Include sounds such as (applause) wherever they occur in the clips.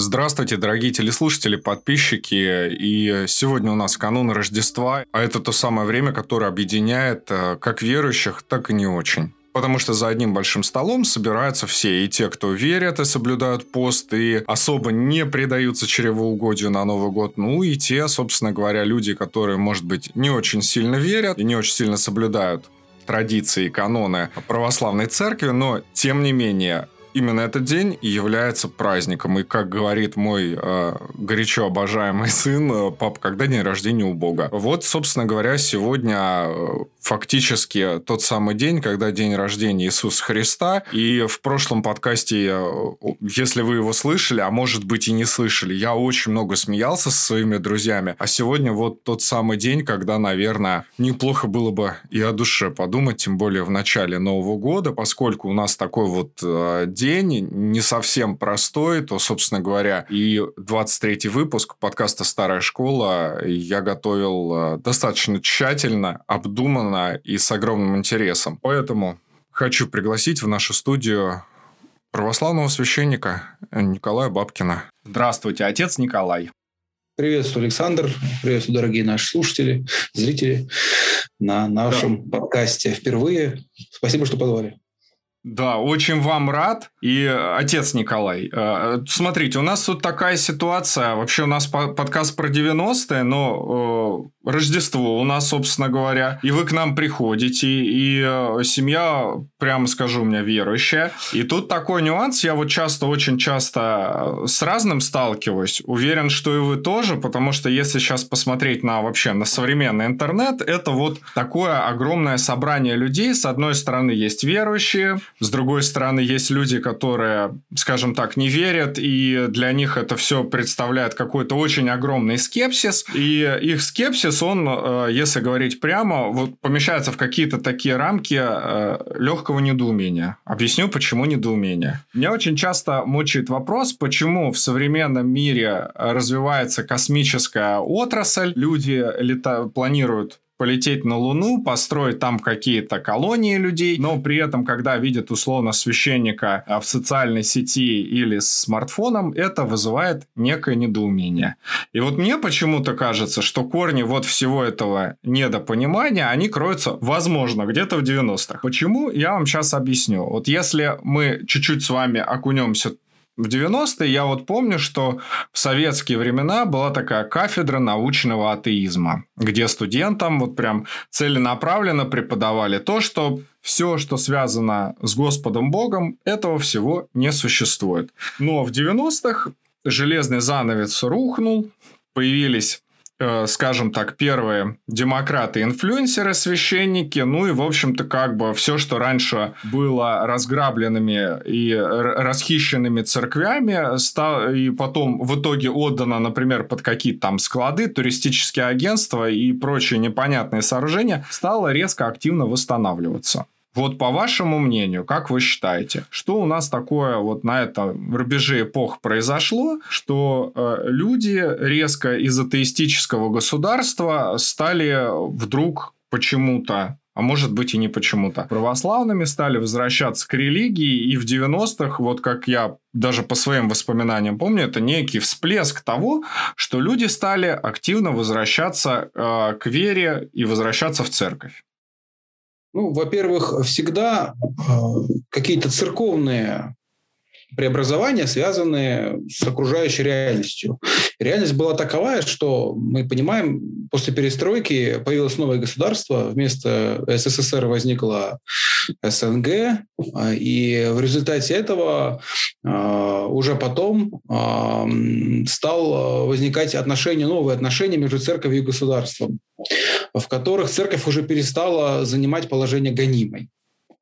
Здравствуйте, дорогие телеслушатели, подписчики. И сегодня у нас канун Рождества, а это то самое время, которое объединяет э, как верующих, так и не очень. Потому что за одним большим столом собираются все, и те, кто верят и соблюдают пост, и особо не предаются чревоугодию на Новый год, ну и те, собственно говоря, люди, которые, может быть, не очень сильно верят и не очень сильно соблюдают традиции и каноны православной церкви, но, тем не менее, именно этот день является праздником. И, как говорит мой э, горячо обожаемый (laughs) сын, э, пап, когда день рождения у Бога? Вот, собственно говоря, сегодня э, фактически тот самый день, когда день рождения Иисуса Христа. И в прошлом подкасте, если вы его слышали, а может быть и не слышали, я очень много смеялся со своими друзьями. А сегодня вот тот самый день, когда, наверное, неплохо было бы и о душе подумать, тем более в начале Нового года, поскольку у нас такой вот э, день не совсем простой, то, собственно говоря, и 23 выпуск подкаста «Старая школа» я готовил э, достаточно тщательно, обдуманно и с огромным интересом. Поэтому хочу пригласить в нашу студию православного священника Николая Бабкина. Здравствуйте, отец Николай. Приветствую, Александр. Приветствую, дорогие наши слушатели, зрители на нашем да. подкасте впервые. Спасибо, что позвали. Да, очень вам рад. И э, отец Николай, э, смотрите, у нас тут такая ситуация. Вообще у нас подкаст про 90-е, но э, Рождество у нас, собственно говоря. И вы к нам приходите, и семья, прямо скажу, у меня верующая. И тут такой нюанс. Я вот часто, очень часто с разным сталкиваюсь. Уверен, что и вы тоже, потому что если сейчас посмотреть на вообще на современный интернет, это вот такое огромное собрание людей. С одной стороны есть верующие, с другой стороны, есть люди, которые, скажем так, не верят, и для них это все представляет какой-то очень огромный скепсис. И их скепсис, он, э, если говорить прямо, вот помещается в какие-то такие рамки э, легкого недоумения. Объясню, почему недоумение. Меня очень часто мучает вопрос, почему в современном мире развивается космическая отрасль, люди лета... планируют полететь на Луну, построить там какие-то колонии людей, но при этом, когда видят условно священника а, в социальной сети или с смартфоном, это вызывает некое недоумение. И вот мне почему-то кажется, что корни вот всего этого недопонимания, они кроются, возможно, где-то в 90-х. Почему? Я вам сейчас объясню. Вот если мы чуть-чуть с вами окунемся в 90-е я вот помню, что в советские времена была такая кафедра научного атеизма, где студентам вот прям целенаправленно преподавали то, что все, что связано с Господом Богом, этого всего не существует. Но в 90-х железный занавес рухнул, появились скажем так, первые демократы-инфлюенсеры, священники, ну и, в общем-то, как бы все, что раньше было разграбленными и расхищенными церквями, и потом в итоге отдано, например, под какие-то там склады, туристические агентства и прочие непонятные сооружения, стало резко активно восстанавливаться. Вот по вашему мнению, как вы считаете, что у нас такое вот на этом рубеже эпох произошло, что э, люди резко из атеистического государства стали вдруг почему-то а может быть и не почему-то. Православными стали возвращаться к религии, и в 90-х, вот как я даже по своим воспоминаниям помню, это некий всплеск того, что люди стали активно возвращаться э, к вере и возвращаться в церковь. Ну, во-первых, всегда э, какие-то церковные преобразования, связанные с окружающей реальностью. Реальность была таковая, что мы понимаем, после перестройки появилось новое государство, вместо СССР возникла СНГ, и в результате этого а, уже потом а, стал возникать отношения, новые отношения между церковью и государством, в которых церковь уже перестала занимать положение гонимой,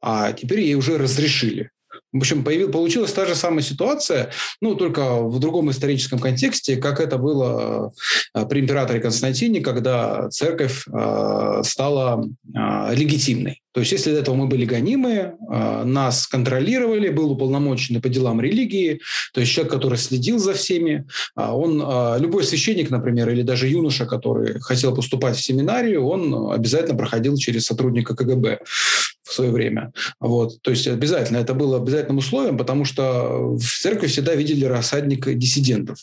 а теперь ей уже разрешили В общем, появил, получилась та же самая ситуация, ну, только в другом историческом контексте, как это было э, при императоре Константине, когда церковь э, стала э, легитимной. То есть, если до этого мы были гонимы, нас контролировали, был уполномоченный по делам религии, то есть человек, который следил за всеми, он, любой священник, например, или даже юноша, который хотел поступать в семинарию, он обязательно проходил через сотрудника КГБ в свое время. Вот. То есть обязательно, это было обязательным условием, потому что в церкви всегда видели рассадник диссидентов.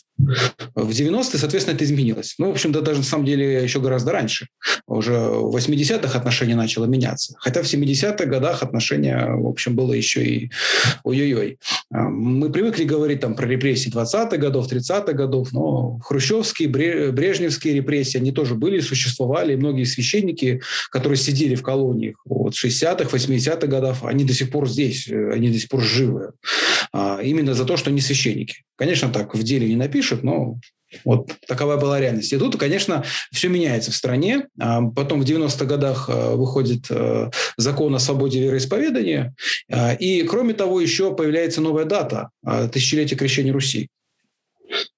В 90-е, соответственно, это изменилось. Ну, в общем-то, даже на самом деле еще гораздо раньше. Уже в 80-х отношение начало меняться. Хотя в 70-х годах отношение, в общем, было еще и ой-ой-ой. А, мы привыкли говорить там про репрессии 20-х годов, 30-х годов, но хрущевские, брежневские репрессии, они тоже были, существовали. И многие священники, которые сидели в колониях вот, 60-х, 80-х годов, они до сих пор здесь, э, они до сих пор живы. А, именно за то, что они священники. Конечно, так в деле не напишут, но вот такова была реальность. И тут, конечно, все меняется в стране. А потом в 90-х годах э, выходит э, закон о свободе вероисповедания. А, и, кроме того, еще появляется новая дата – тысячелетие крещения Руси.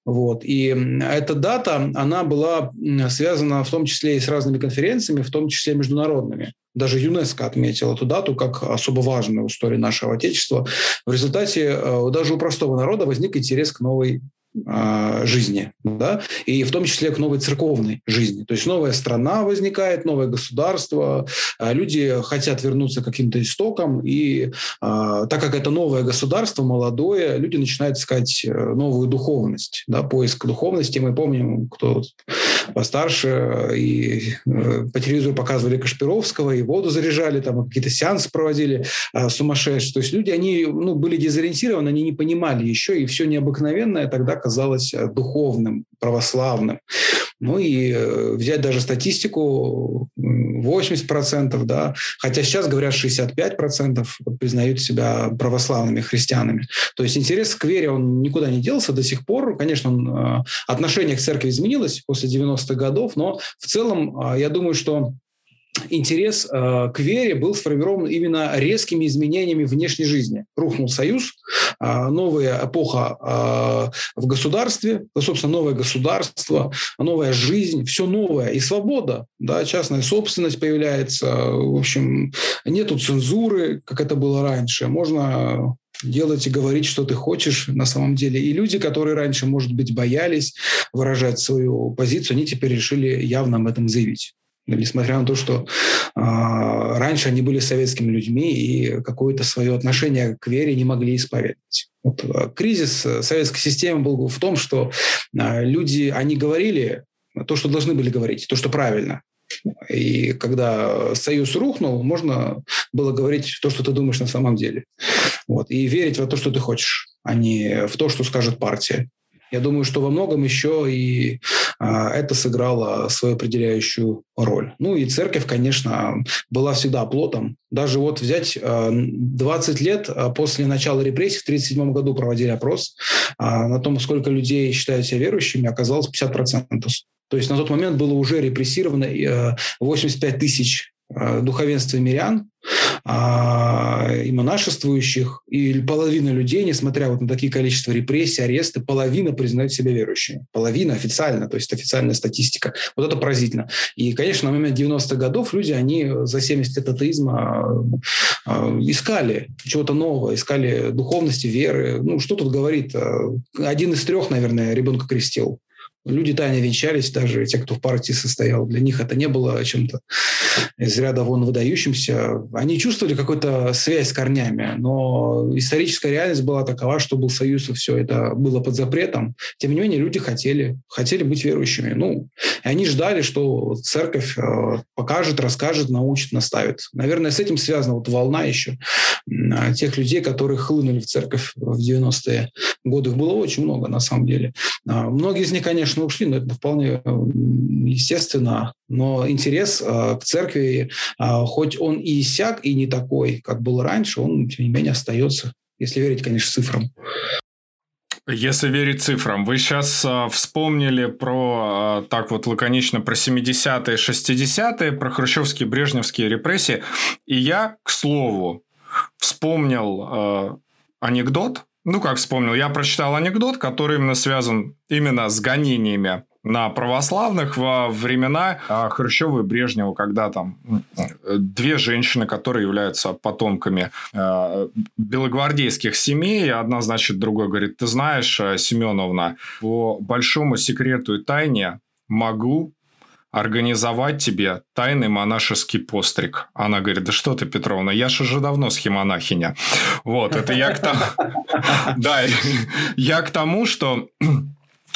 Вот. И эта дата, она была связана в том числе и с разными конференциями, в том числе международными. Даже ЮНЕСКО отметил эту дату как особо важную в истории нашего Отечества. В результате э, даже у простого народа возник интерес к новой жизни, да, и в том числе к новой церковной жизни. То есть новая страна возникает, новое государство, а люди хотят вернуться к каким-то истокам, и а, так как это новое государство, молодое, люди начинают искать э, новую духовность, да, поиск духовности. Мы помним, кто постарше, и э, по телевизору показывали Кашпировского, и воду заряжали, там какие-то сеансы проводили сумасшедшие. То есть люди, они ну, были дезориентированы, они не понимали еще, и все необыкновенное тогда казалось э, духовным, православным. Ну и э, взять даже статистику 80%, да, хотя сейчас говорят 65% признают себя православными христианами. То есть интерес к вере, он никуда не делся до сих пор. Конечно, он, э, отношение к церкви изменилось после 90-х годов, но в целом я думаю, что интерес э, к вере был сформирован именно резкими изменениями внешней жизни. Рухнул союз, э, новая эпоха э, в государстве, собственно, новое государство, новая жизнь, все новое. И свобода, да, частная собственность появляется. В общем, нету цензуры, как это было раньше. Можно делать и говорить, что ты хочешь на самом деле. И люди, которые раньше, может быть, боялись выражать свою позицию, они теперь решили явно об этом заявить несмотря на то, что э, раньше они были советскими людьми и какое-то свое отношение к вере не могли исповедовать. Вот, а, кризис советской системы был в том, что э, люди, они говорили то, что должны были говорить, то, что правильно. И когда союз рухнул, можно было говорить то, что ты думаешь на самом деле. Вот. И верить в то, что ты хочешь, а не в то, что скажет партия. Я думаю, что во многом еще и это сыграло свою определяющую роль. Ну и церковь, конечно, была всегда плотом. Даже вот взять а, 20 лет а, после начала репрессий, в 1937 году проводили опрос а, на том, сколько людей считают себя верующими, оказалось 50%. То есть на тот момент было уже репрессировано 85 э, тысяч Э, духовенства мирян, а, и монашествующих, и половина людей, несмотря вот на такие количества репрессий, аресты, половина признают себя верующими. Половина официально, то есть официальная статистика. Вот это поразительно. И, конечно, на момент 90-х годов люди, они за 70 лет атеизма э, искали чего-то нового, искали духовности, веры. Ну, что тут говорит? Э, один из трех, наверное, ребенка крестил. Люди тайно венчались, даже те, кто в партии состоял. Для них это не было чем-то из ряда вон выдающимся. Они чувствовали какую-то связь с корнями, но историческая реальность была такова, что был союз, и все это было под запретом. Тем не менее, люди хотели, хотели быть верующими. Ну, и они ждали, что церковь э, покажет, расскажет, научит, наставит. Наверное, с этим связана вот волна еще тех людей, которые хлынули в церковь в 90-е годы. Их было очень много, на самом деле. А, многие из них, конечно, ушли, но это вполне естественно. Но интерес а, к церкви, а, хоть он и иссяк, и не такой, как был раньше, он, тем не менее, остается, если верить, конечно, цифрам. Если верить цифрам, вы сейчас э, вспомнили про, э, так вот лаконично, про 70-е, 60-е, про хрущевские, брежневские репрессии. И я, к слову, вспомнил э, анекдот, ну, как вспомнил, я прочитал анекдот, который именно связан именно с гонениями на православных во времена а, Хрущева и Брежнева, когда там две женщины, которые являются потомками а, белогвардейских семей, одна, значит, другой говорит, ты знаешь, а, Семеновна, по большому секрету и тайне могу организовать тебе тайный монашеский постриг. Она говорит, да что ты, Петровна, я же уже давно схемонахиня. Вот, это я к тому... (laughs) Да, я к тому, что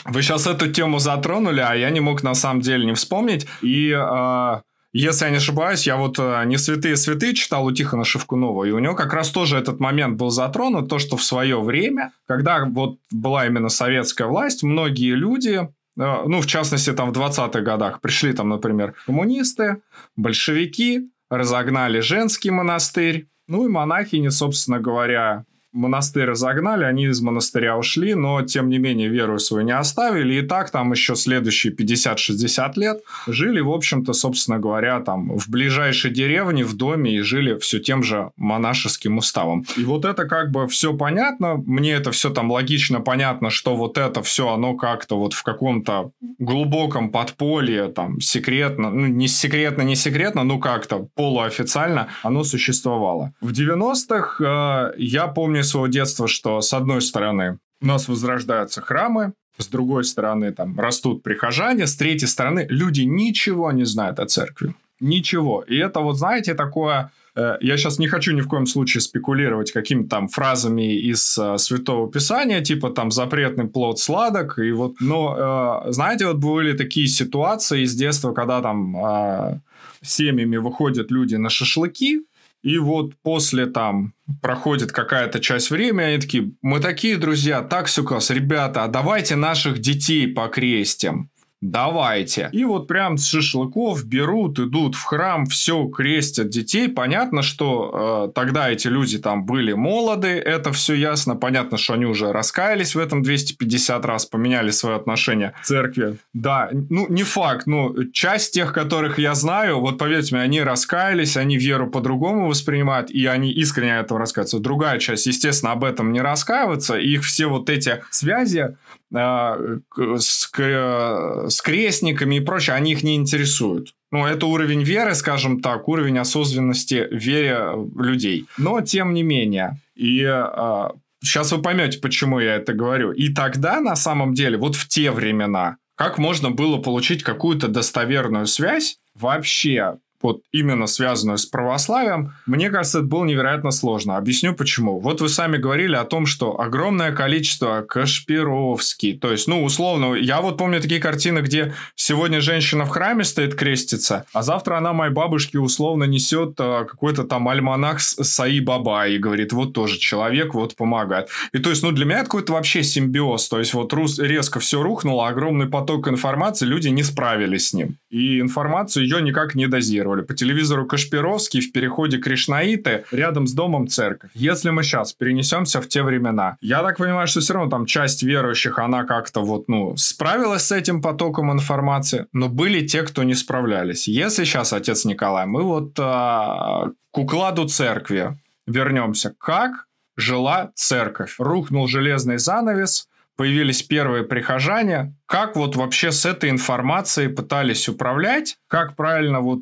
вы сейчас эту тему затронули, а я не мог на самом деле не вспомнить. И э, если я не ошибаюсь, я вот э, «Не святые святые» читал у Тихона Шевкунова, и у него как раз тоже этот момент был затронут, то, что в свое время, когда вот была именно советская власть, многие люди, ну, в частности, там в 20-х годах пришли там, например, коммунисты, большевики, разогнали женский монастырь, ну и монахини, собственно говоря, монастырь разогнали, они из монастыря ушли, но, тем не менее, веру свою не оставили. И так там еще следующие 50-60 лет жили, в общем-то, собственно говоря, там в ближайшей деревне, в доме и жили все тем же монашеским уставом. И вот это как бы все понятно. Мне это все там логично понятно, что вот это все, оно как-то вот в каком-то глубоком подполье, там, секретно, ну, не секретно, не секретно, ну, как-то полуофициально оно существовало. В 90-х э, я помню помню своего детства, что с одной стороны у нас возрождаются храмы, с другой стороны там растут прихожане, с третьей стороны люди ничего не знают о церкви. Ничего. И это вот, знаете, такое... Э, я сейчас не хочу ни в коем случае спекулировать какими-то там фразами из э, Святого Писания, типа там запретный плод сладок, и вот, но, э, знаете, вот были такие ситуации из детства, когда там э, семьями выходят люди на шашлыки, и вот после там проходит какая-то часть времени, они такие, мы такие друзья, так все класс, ребята, а давайте наших детей покрестим давайте. И вот прям с шашлыков берут, идут в храм, все крестят детей. Понятно, что э, тогда эти люди там были молоды, это все ясно. Понятно, что они уже раскаялись в этом 250 раз, поменяли свое отношение к церкви. Да, ну не факт, но часть тех, которых я знаю, вот поверьте мне, они раскаялись, они веру по-другому воспринимают, и они искренне этого раскаиваются. Другая часть, естественно, об этом не раскаивается, и их все вот эти связи с, с крестниками и прочее, они их не интересуют. Ну, это уровень веры, скажем так, уровень осознанности в вере людей. Но, тем не менее, и а, сейчас вы поймете, почему я это говорю. И тогда, на самом деле, вот в те времена, как можно было получить какую-то достоверную связь вообще вот именно связанную с православием, мне кажется, это было невероятно сложно. Объясню почему. Вот вы сами говорили о том, что огромное количество Кашпировский, то есть, ну, условно, я вот помню такие картины, где сегодня женщина в храме стоит крестится, а завтра она моей бабушке условно несет а, какой-то там альманах Саи Баба и говорит, вот тоже человек, вот помогает. И то есть, ну, для меня это какой-то вообще симбиоз, то есть, вот рус, резко все рухнуло, огромный поток информации, люди не справились с ним. И информацию ее никак не дозировали транслировали. По телевизору Кашпировский в переходе Кришнаиты рядом с домом церковь. Если мы сейчас перенесемся в те времена, я так понимаю, что все равно там часть верующих, она как-то вот, ну, справилась с этим потоком информации, но были те, кто не справлялись. Если сейчас, отец Николай, мы вот а, к укладу церкви вернемся. Как жила церковь? Рухнул железный занавес, появились первые прихожане, как вот вообще с этой информацией пытались управлять, как правильно вот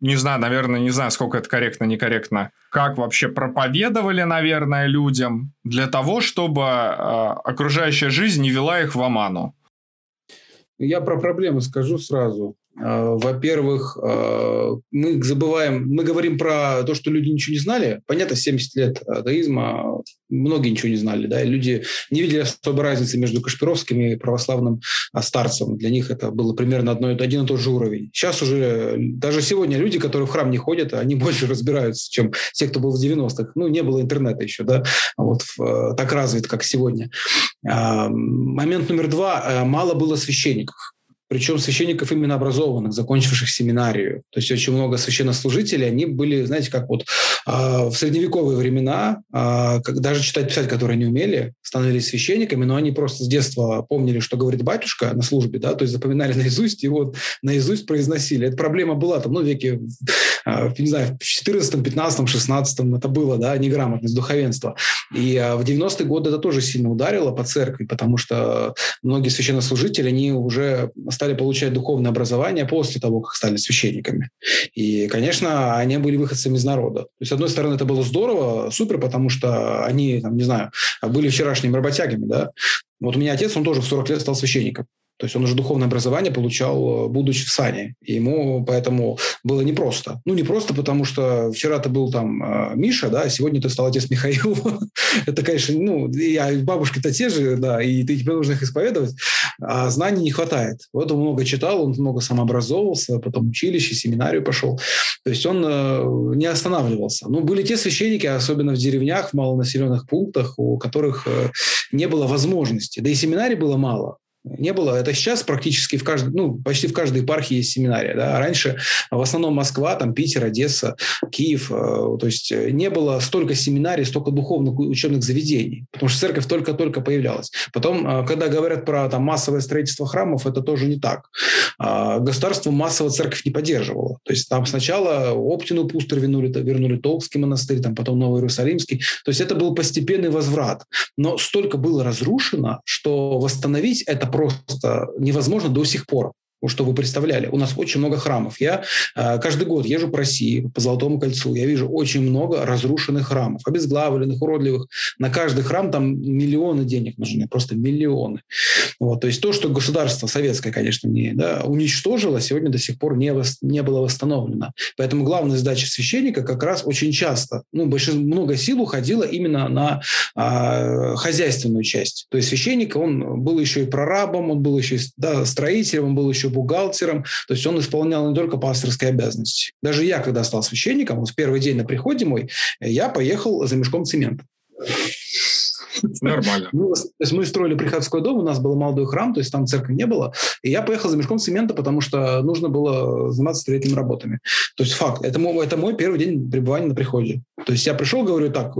не знаю, наверное, не знаю, сколько это корректно, некорректно, как вообще проповедовали, наверное, людям для того, чтобы э, окружающая жизнь не вела их в оману. Я про проблемы скажу сразу. А, во-первых, а, мы забываем, мы говорим про то, что люди ничего не знали. Понятно, 70 лет атеизма, многие ничего не знали. Да? люди не видели особой разницы между Кашпировским и православным а, старцем. Для них это было примерно одно, один и тот же уровень. Сейчас уже, даже сегодня люди, которые в храм не ходят, они больше разбираются, чем те, кто был в 90-х. Ну, не было интернета еще, да, вот так развит, как сегодня. Момент номер два. Мало было священников причем священников именно образованных, закончивших семинарию. То есть очень много священнослужителей, они были, знаете, как вот э, в средневековые времена, э, как даже читать, писать, которые не умели, становились священниками, но они просто с детства помнили, что говорит батюшка на службе, да, то есть запоминали (laughs) наизусть и вот наизусть произносили. Эта проблема была там, ну, веке э, не знаю, в 14, 15, 16 это было, да, неграмотность, духовенство. И э, в 90-е годы это тоже сильно ударило по церкви, потому что многие священнослужители, они уже стали получать духовное образование после того, как стали священниками. И, конечно, они были выходцами из народа. То есть, с одной стороны, это было здорово, супер, потому что они, там, не знаю, были вчерашними работягами, да. Вот у меня отец, он тоже в 40 лет стал священником. То есть он уже духовное образование получал, э, будучи в сане. И ему поэтому было непросто. Ну, не просто, потому что вчера ты был там э, Миша, да, а сегодня ты стал отец Михаил. (laughs) Это, конечно, ну, я, бабушки-то те же, да, и ты тебе нужно их исповедовать, а знаний не хватает. Вот он много читал, он много самообразовывался, потом училище, семинарию пошел. То есть он э, не останавливался. Ну, были те священники, особенно в деревнях, в малонаселенных пунктах, у которых не было возможности. Да и семинарий было мало не было. Это сейчас практически в каждой, ну, почти в каждой епархии есть семинария. Да? А раньше в основном Москва, там Питер, Одесса, Киев. Э, то есть э, не было столько семинарий, столько духовных учебных заведений, потому что церковь только-только появлялась. Потом, э, когда говорят про там, массовое строительство храмов, это тоже не так. А, государство массово церковь не поддерживало. То есть там сначала Оптину пустырь вернули, вернули Толкский монастырь, там потом Новый Иерусалимский. То есть это был постепенный возврат. Но столько было разрушено, что восстановить это просто невозможно до сих пор что вы представляли. У нас очень много храмов. Я э, каждый год езжу по России, по Золотому кольцу. Я вижу очень много разрушенных храмов, обезглавленных, уродливых. На каждый храм там миллионы денег нужны, просто миллионы. Вот, то есть то, что государство советское, конечно, не да, уничтожило, сегодня до сих пор не, вос, не было восстановлено. Поэтому главная задача священника как раз очень часто, ну, большинство, много сил уходило именно на э, хозяйственную часть. То есть священник, он был еще и прорабом, он был еще и да, строителем, он был еще бухгалтером, то есть он исполнял не только пасторские обязанности. Даже я, когда стал священником, вот в первый день на приходе мой, я поехал за мешком цемента. Нормально. Ну, то есть мы строили приходской дом, у нас был молодой храм, то есть там церкви не было. И я поехал за мешком цемента, потому что нужно было заниматься строительными работами. То есть факт. Это мой, это мой первый день пребывания на приходе. То есть я пришел, говорю так,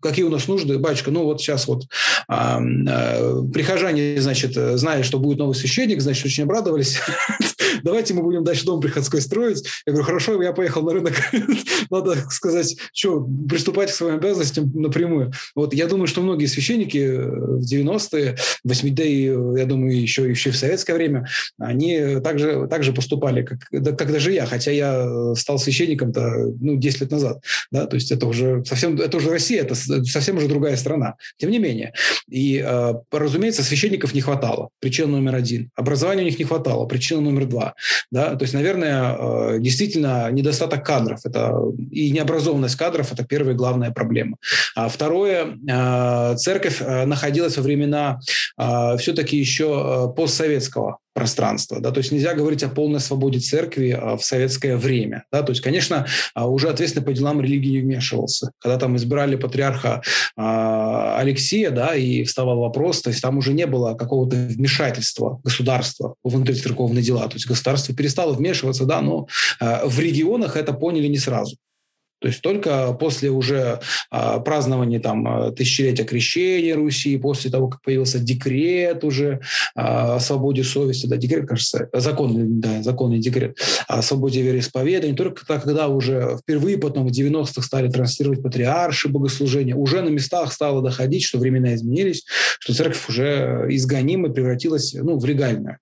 какие у нас нужды, батюшка, ну вот сейчас вот а, а, прихожане, значит, знали, что будет новый священник, значит, очень обрадовались. (laughs) Давайте мы будем дальше дом приходской строить. Я говорю, хорошо, я поехал на рынок. (laughs) Надо сказать, что, приступать к своим обязанностям напрямую. Вот я думаю, что многие священники в 90-е, 80-е, я думаю, еще, еще в советское время, они также, также поступали, как, как даже я, хотя я стал священником-то ну, 10 лет назад. Да? То есть это уже совсем, это уже Россия, это совсем уже другая страна. Тем не менее. И, э, разумеется, священников не хватало. Причина номер один. Образования у них не хватало. Причина номер два. Да? То есть, наверное, э, действительно недостаток кадров. Это, и необразованность кадров – это первая главная проблема. А второе, э, церковь находилась во времена все-таки еще постсоветского пространства. Да? То есть нельзя говорить о полной свободе церкви а, в советское время. Да? То есть, конечно, а, уже ответственно по делам религии вмешивался. Когда там избирали патриарха а, Алексея, да, и вставал вопрос, то есть там уже не было какого-то вмешательства государства в внутрицерковные дела. То есть государство перестало вмешиваться, да, но в регионах это поняли не сразу. То есть только после уже а, празднования там, а, тысячелетия крещения Руси, после того, как появился декрет уже а, о свободе совести, да, декрет, кажется, законный, да, законный декрет о свободе вероисповедания, только когда уже впервые потом в 90-х стали транслировать патриарши богослужения, уже на местах стало доходить, что времена изменились, что церковь уже изгонима превратилась ну, в легальную.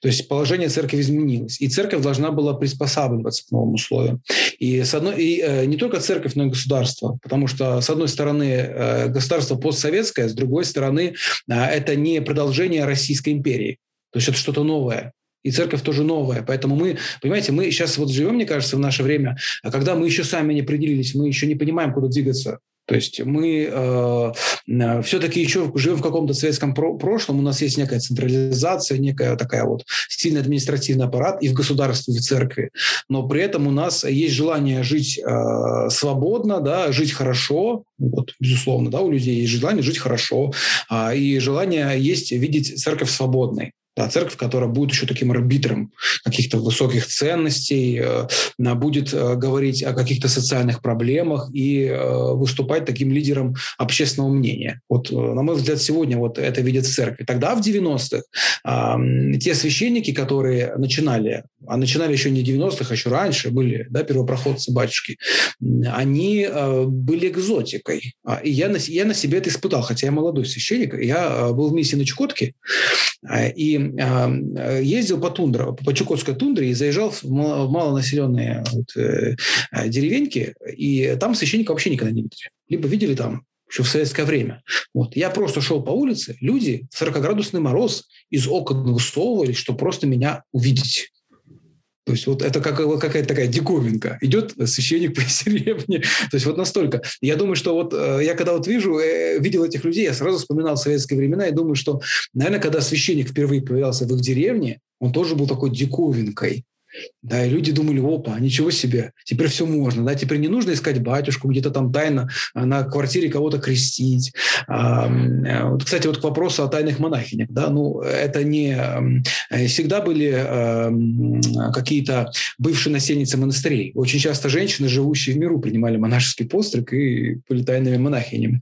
То есть положение церкви изменилось, и церковь должна была приспосабливаться к новым условиям. И, с одной, и э, не только церковь, но и государство, потому что, с одной стороны, э, государство постсоветское, с другой стороны, э, это не продолжение Российской империи. То есть это что-то новое. И церковь тоже новая. Поэтому мы, понимаете, мы сейчас вот живем, мне кажется, в наше время, а когда мы еще сами не определились, мы еще не понимаем, куда двигаться. То есть мы э, все-таки еще живем в каком-то советском про- прошлом, у нас есть некая централизация, некая такая вот сильный административный аппарат и в государстве, и в церкви, но при этом у нас есть желание жить э, свободно, да, жить хорошо, вот, безусловно, да, у людей есть желание жить хорошо, э, и желание есть видеть церковь свободной. Да, церковь, которая будет еще таким арбитром каких-то высоких ценностей, э, будет э, говорить о каких-то социальных проблемах и э, выступать таким лидером общественного мнения. Вот, на мой взгляд, сегодня вот это видят в церкви. Тогда, в 90-х, те священники, которые начинали, а начинали еще не в 90-х, а еще раньше были, да, первопроходцы батюшки, они были экзотикой. А, и я на, я на себе это испытал, хотя я молодой священник. Я был в миссии на Чукотке, и Э, ездил по тундре, по Чукотской тундре и заезжал в малонаселенные вот, э, э, деревеньки, и там священника вообще никогда не видели. Либо видели там еще в советское время. Вот. Я просто шел по улице, люди, 40-градусный мороз, из окон высовывались, чтобы просто меня увидеть. То есть вот это как, какая-то такая диковинка. Идет священник по (laughs) деревне. То есть вот настолько. Я думаю, что вот э, я когда вот вижу, э, видел этих людей, я сразу вспоминал советские времена и думаю, что, наверное, когда священник впервые появлялся в их деревне, он тоже был такой диковинкой. Да, и люди думали, опа, ничего себе, теперь все можно, да, теперь не нужно искать батюшку, где-то там тайно а, на квартире кого-то крестить. А, вот, кстати, вот к вопросу о тайных монахинях, да, ну, это не э, всегда были э, какие-то бывшие насельницы монастырей. Очень часто женщины, живущие в миру, принимали монашеский постриг и были тайными монахинями.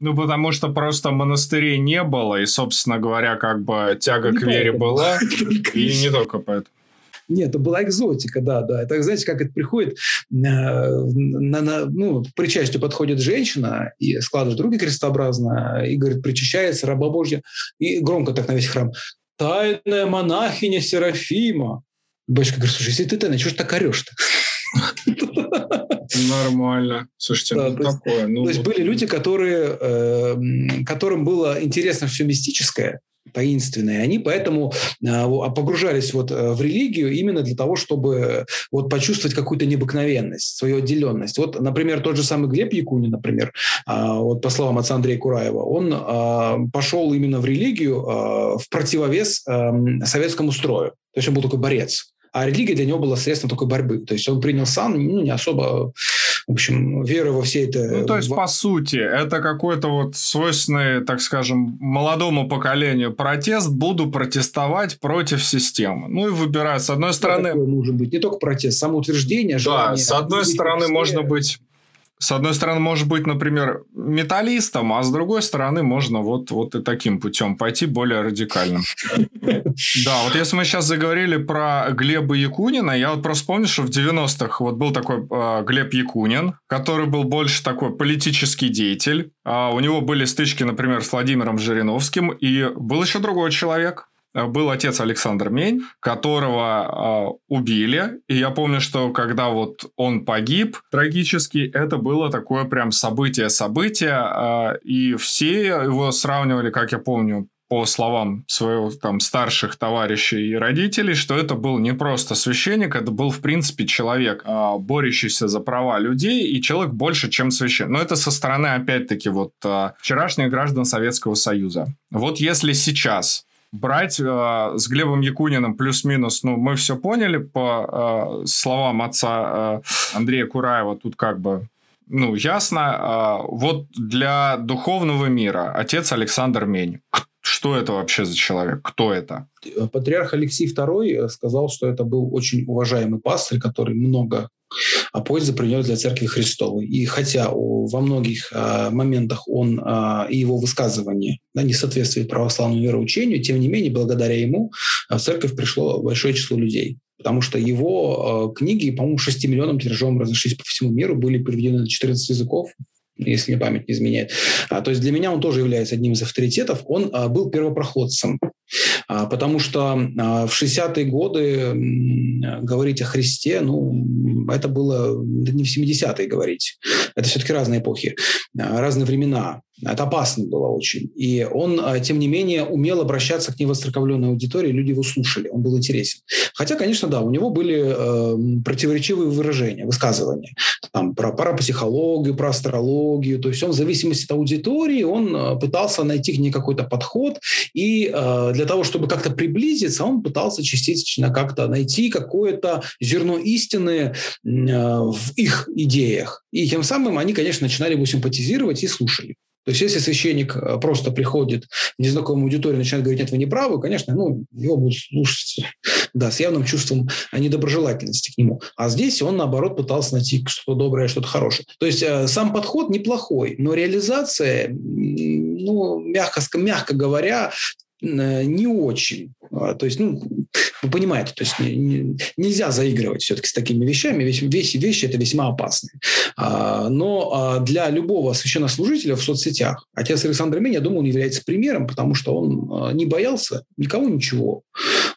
Ну, потому что просто монастырей не было, и, собственно говоря, как бы тяга не к вере была, (laughs) и не только поэтому. Нет, это была экзотика, да, да. Это, знаете, как это приходит, э, на, на, ну, к причастию подходит женщина и складывает руки крестообразно и говорит, причащается раба Божья, и громко так на весь храм, тайная монахиня Серафима. Батюшка говорит, слушай, если ты тайна, чего ж так орешь-то? (laughs) Нормально. Слушайте, да, ну то такое. Есть, ну, то есть были люди, которые, э, которым было интересно все мистическое, таинственные. Они поэтому а, погружались вот э, в религию именно для того, чтобы вот почувствовать какую-то необыкновенность, свою отделенность. Вот, например, тот же самый Глеб Якунин, например, вот по словам отца Андрея Кураева, он пошел именно в религию в противовес советскому строю. То есть он был такой борец а религия для него была средством такой борьбы. То есть он принял сам, ну, не особо, в общем, веру во все это... Ну, то есть, по сути, это какой-то вот свойственный, так скажем, молодому поколению протест, буду протестовать против системы. Ну, и выбирать, с одной стороны... Такое может быть. Не только протест, самоутверждение, желание... Да, с одной стороны, можно быть с одной стороны, может быть, например, металлистом, а с другой стороны, можно вот, вот и таким путем пойти, более радикальным. Да, вот если мы сейчас заговорили про Глеба Якунина, я вот просто помню, что в 90-х вот был такой э, Глеб Якунин, который был больше такой политический деятель. А у него были стычки, например, с Владимиром Жириновским, и был еще другой человек, был отец Александр Мень, которого э, убили. И я помню, что когда вот он погиб трагически, это было такое прям событие-событие. Э, и все его сравнивали, как я помню, по словам своих там старших товарищей и родителей, что это был не просто священник, это был в принципе человек, э, борющийся за права людей и человек больше, чем священник. Но это со стороны опять-таки вот э, вчерашних граждан Советского Союза. Вот если сейчас брать э, с Глебом Якуниным плюс-минус, ну, мы все поняли по э, словам отца э, Андрея Кураева, тут как бы ну, ясно. Э, вот для духовного мира отец Александр Мень. Что это вообще за человек? Кто это? Патриарх Алексей II сказал, что это был очень уважаемый пастырь, который много а пользы принес для Церкви Христовой. И хотя во многих а, моментах он а, и его высказывания да, не соответствуют православному вероучению, тем не менее, благодаря ему в Церковь пришло большое число людей. Потому что его книги, по-моему, 6 миллионам тиражом разошлись по всему миру, были переведены на 14 языков если мне память не изменяет. А, то есть для меня он тоже является одним из авторитетов. Он а, был первопроходцем, потому что а, в 60-е годы говорить о Христе, ну, это было не в 70-е говорить. Это все-таки разные эпохи, а, разные времена. Это опасно было очень. И он, а, тем не менее, умел обращаться к невостроковленной аудитории, люди его слушали, он был интересен. Хотя, конечно, да, у него были э, противоречивые выражения, высказывания. Там, про парапсихологию, про астрологию. То есть он в зависимости от аудитории, он э, пытался найти к ней какой-то подход. И э, для того, чтобы как-то приблизиться, он пытался частично как-то найти какое-то зерно истины э, в их идеях. И тем самым они, конечно, начинали его симпатизировать и слушали. То есть, если священник э, просто приходит в незнакомую аудиторию и начинает говорить, нет, вы не правы, конечно, ну, его будут слушать (laughs) да, с явным чувством недоброжелательности к нему. А здесь он, наоборот, пытался найти что-то доброе, что-то хорошее. То есть, э, сам подход неплохой, но реализация, ну, мягко, мягко говоря, не очень. А, то есть, ну, вы понимаете, то есть не, не, нельзя заигрывать все-таки с такими вещами. Вещи, вещи, вещи это весьма опасные. А, но а, для любого священнослужителя в соцсетях отец Александр Мень, я думаю, он является примером, потому что он а, не боялся никого ничего.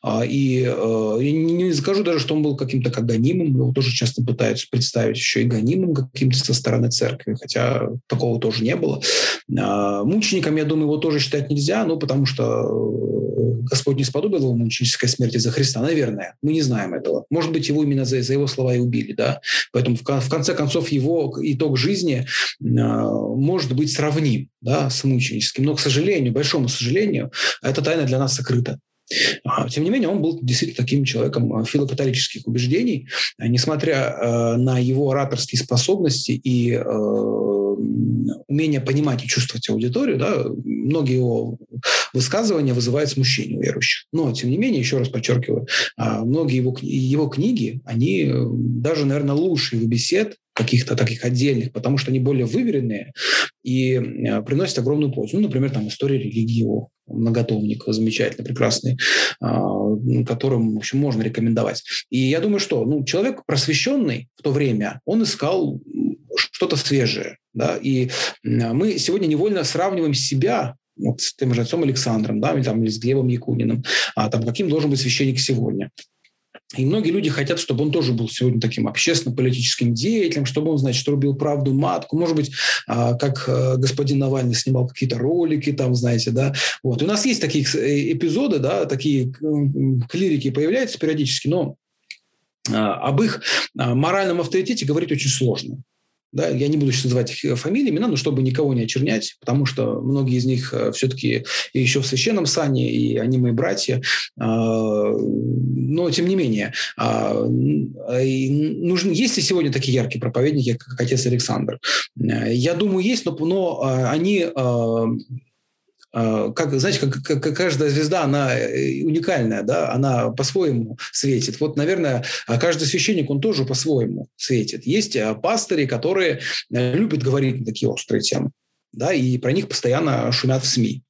А, и а, я не, скажу даже, что он был каким-то как гонимым, его тоже часто пытаются представить еще и гонимым каким-то со стороны церкви, хотя такого тоже не было. А, мучеником, я думаю, его тоже считать нельзя, ну, потому что Господь не сподобил его мученической смерти за Христа? Наверное. Мы не знаем этого. Может быть, его именно за, за его слова и убили. Да? Поэтому в, в конце концов его итог жизни э, может быть сравним да, с мученическим. Но, к сожалению, большому сожалению, эта тайна для нас сокрыта. А, тем не менее, он был действительно таким человеком филокатолических убеждений, несмотря на его ораторские способности и умение понимать и чувствовать аудиторию, да, многие его высказывания вызывают смущение у верующих. Но, тем не менее, еще раз подчеркиваю, а, многие его, его книги, они э, даже, наверное, лучше его бесед, каких-то таких отдельных, потому что они более выверенные и э, приносят огромную пользу. Ну, например, там история религии его многотомник замечательный, прекрасный, а, которым, в общем, можно рекомендовать. И я думаю, что ну, человек просвещенный в то время, он искал что-то свежее. Да? И мы сегодня невольно сравниваем себя вот, с тем же отцом Александром, да, или, там, или с Глебом Якуниным, а, там, каким должен быть священник сегодня. И многие люди хотят, чтобы он тоже был сегодня таким общественно-политическим деятелем, чтобы он, значит, рубил правду матку. Может быть, а, как э, господин Навальный снимал какие-то ролики, там, знаете, да. Вот. И у нас есть такие э, эпизоды, да, такие клирики появляются периодически, но а, об их моральном авторитете говорить очень сложно. Да, я не буду сейчас называть их э, фамилии, имена, но чтобы никого не очернять, потому что многие из них э, все-таки еще в священном сане, и они мои братья. А, но, тем не менее, а, нужны, есть ли сегодня такие яркие проповедники, как отец Александр? Э, я думаю, есть, но, но они а, как, знаете, как, как каждая звезда, она э, уникальная, да, она по-своему светит. Вот, наверное, а каждый священник, он тоже по-своему светит. Есть а, пастыри, которые э, любят говорить на такие острые темы, да, и про них постоянно шумят в СМИ.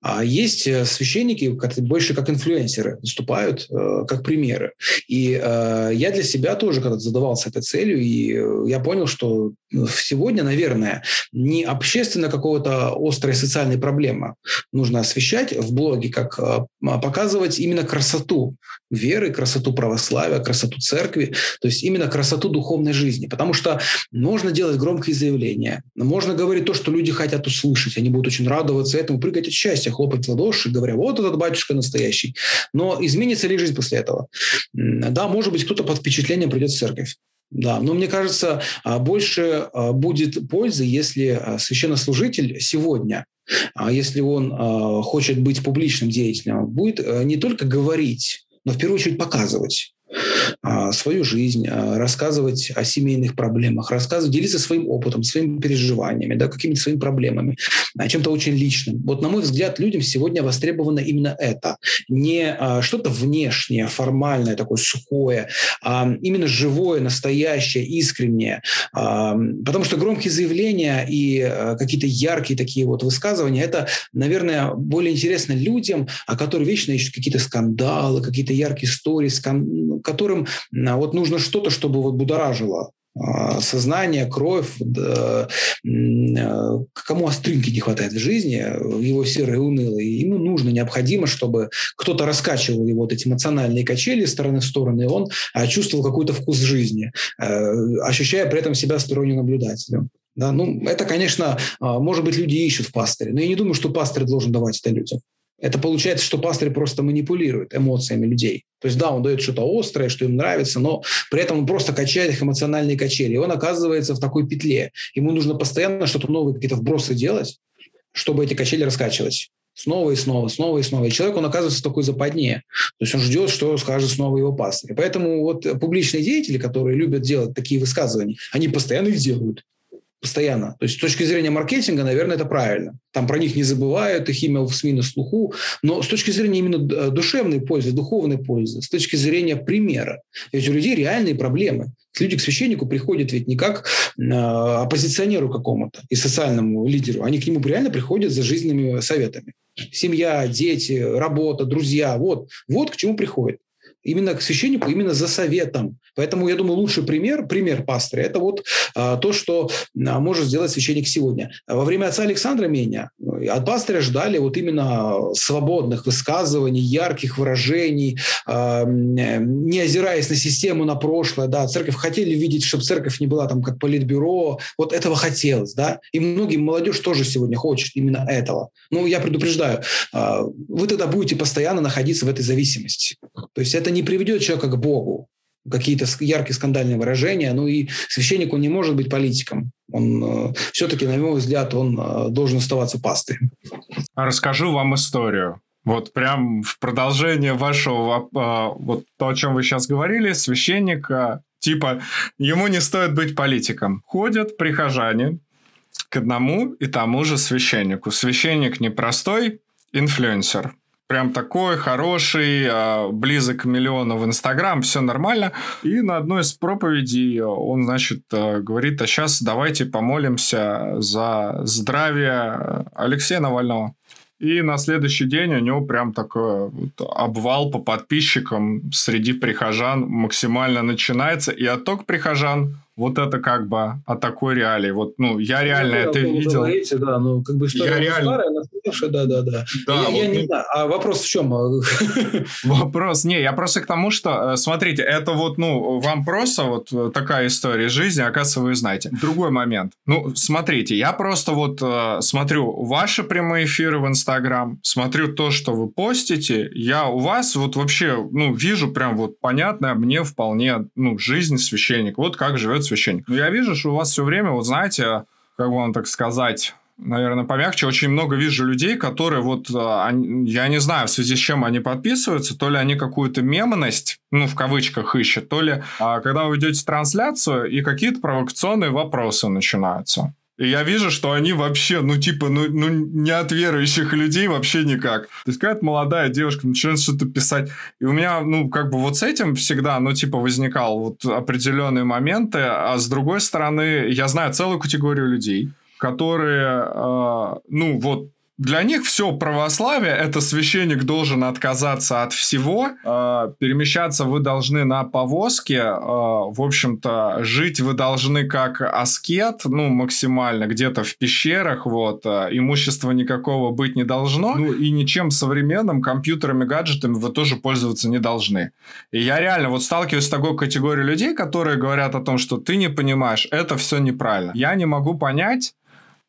А есть э, священники, которые больше как инфлюенсеры выступают, э, как примеры. И э, я для себя тоже когда задавался этой целью, и э, я понял, что сегодня, наверное, не общественно какого-то острой социальной проблемы нужно освещать в блоге, как э, показывать именно красоту веры, красоту православия, красоту церкви, то есть именно красоту духовной жизни. Потому что можно делать громкие заявления, можно говорить то, что люди хотят услышать, они будут очень радоваться этому, прыгать от счастья, хлопать в ладоши, говоря, вот этот батюшка настоящий. Но изменится ли жизнь после этого? Да, может быть, кто-то под впечатлением придет в церковь. Да, но мне кажется, а, больше а, будет пользы, если а, священнослужитель сегодня если он хочет быть публичным деятелем, будет не только говорить, но в первую очередь показывать. А, свою жизнь, а, рассказывать о семейных проблемах, рассказывать, делиться своим опытом, своими переживаниями, да, какими-то своими проблемами, чем-то очень личным. Вот, на мой взгляд, людям сегодня востребовано именно это. Не а, что-то внешнее, формальное, такое сухое, а именно живое, настоящее, искреннее. Потому что громкие заявления и какие-то яркие такие вот высказывания, это, наверное, более интересно людям, которые вечно ищут какие-то скандалы, какие-то яркие истории, скан которым а, вот нужно что-то, чтобы вот будоражило а, сознание, кровь, да, а, кому остринки не хватает в жизни, его серый унылый, ему нужно, необходимо, чтобы кто-то раскачивал его вот эти эмоциональные качели стороны в сторону, и он чувствовал какой-то вкус жизни, ощущая при этом себя сторонним наблюдателем. Да, ну, это, конечно, может быть, люди ищут в пастыре, но я не думаю, что пастырь должен давать это людям. Это получается, что пастырь просто манипулирует эмоциями людей. То есть, да, он дает что-то острое, что им нравится, но при этом он просто качает их эмоциональные качели. И он оказывается в такой петле. Ему нужно постоянно что-то новое, какие-то вбросы делать, чтобы эти качели раскачивать. Снова и снова, снова и снова. И человек, он оказывается в такой западне. То есть он ждет, что скажет снова его пастырь. Поэтому вот публичные деятели, которые любят делать такие высказывания, они постоянно их делают. Постоянно. То есть с точки зрения маркетинга, наверное, это правильно. Там про них не забывают, их имя в СМИ на слуху. Но с точки зрения именно душевной пользы, духовной пользы, с точки зрения примера. Ведь у людей реальные проблемы. Люди к священнику приходят ведь не как э, оппозиционеру какому-то и социальному лидеру. Они к нему реально приходят за жизненными советами. Семья, дети, работа, друзья. Вот, вот к чему приходят именно к священнику, именно за советом. Поэтому, я думаю, лучший пример, пример пастыря, это вот а, то, что а, может сделать священник сегодня. Во время отца Александра меня от пастыря ждали вот именно свободных высказываний, ярких выражений, а, не озираясь на систему, на прошлое. Да, церковь хотели видеть, чтобы церковь не была там как политбюро. Вот этого хотелось, да. И многим молодежь тоже сегодня хочет именно этого. Ну, я предупреждаю, а, вы тогда будете постоянно находиться в этой зависимости. То есть это не приведет человека к Богу. Какие-то яркие скандальные выражения. Ну и священник, он не может быть политиком. Он э, все-таки, на мой взгляд, он э, должен оставаться пастырем. Расскажу вам историю. Вот прям в продолжение вашего, э, вот то, о чем вы сейчас говорили, священник, типа, ему не стоит быть политиком. Ходят прихожане к одному и тому же священнику. Священник непростой, инфлюенсер прям такой хороший, а, близок к миллиону в Инстаграм, все нормально. И на одной из проповедей он, значит, а, говорит, а сейчас давайте помолимся за здравие Алексея Навального. И на следующий день у него прям такой вот обвал по подписчикам среди прихожан максимально начинается. И отток прихожан вот это как бы о такой реалии. Вот, ну, я ну, реально это видел. Говорите, да, ну, как бы история я реально... старая, настоящая, да, да, да. да я, вот, я не ну... знаю, а вопрос в чем? (laughs) Вопрос, не, я просто к тому, что, э, смотрите, это вот, ну, вам просто вот э, такая история жизни, оказывается, вы знаете. Другой момент. Ну, смотрите, я просто вот э, смотрю ваши прямые эфиры в Инстаграм, смотрю то, что вы постите, я у вас вот вообще, ну, вижу прям вот понятно, мне вполне, ну, жизнь священника, вот как живет священник. Но я вижу, что у вас все время, вот знаете, как вам так сказать, наверное, помягче, очень много вижу людей, которые вот, а, я не знаю, в связи с чем они подписываются, то ли они какую-то мемность, ну, в кавычках ищут, то ли а, когда вы ведете трансляцию, и какие-то провокационные вопросы начинаются. И я вижу, что они вообще, ну, типа, ну, ну, не от верующих людей вообще никак. То есть, какая-то молодая девушка начинает что-то писать. И у меня, ну, как бы вот с этим всегда, ну, типа, возникал вот определенные моменты. А с другой стороны, я знаю целую категорию людей, которые, э, ну, вот для них все православие это священник должен отказаться от всего, э, перемещаться вы должны на повозке, э, в общем-то жить вы должны как аскет, ну максимально где-то в пещерах, вот э, имущества никакого быть не должно, ну и ничем современным компьютерами, гаджетами вы тоже пользоваться не должны. И я реально вот сталкиваюсь с такой категорией людей, которые говорят о том, что ты не понимаешь, это все неправильно. Я не могу понять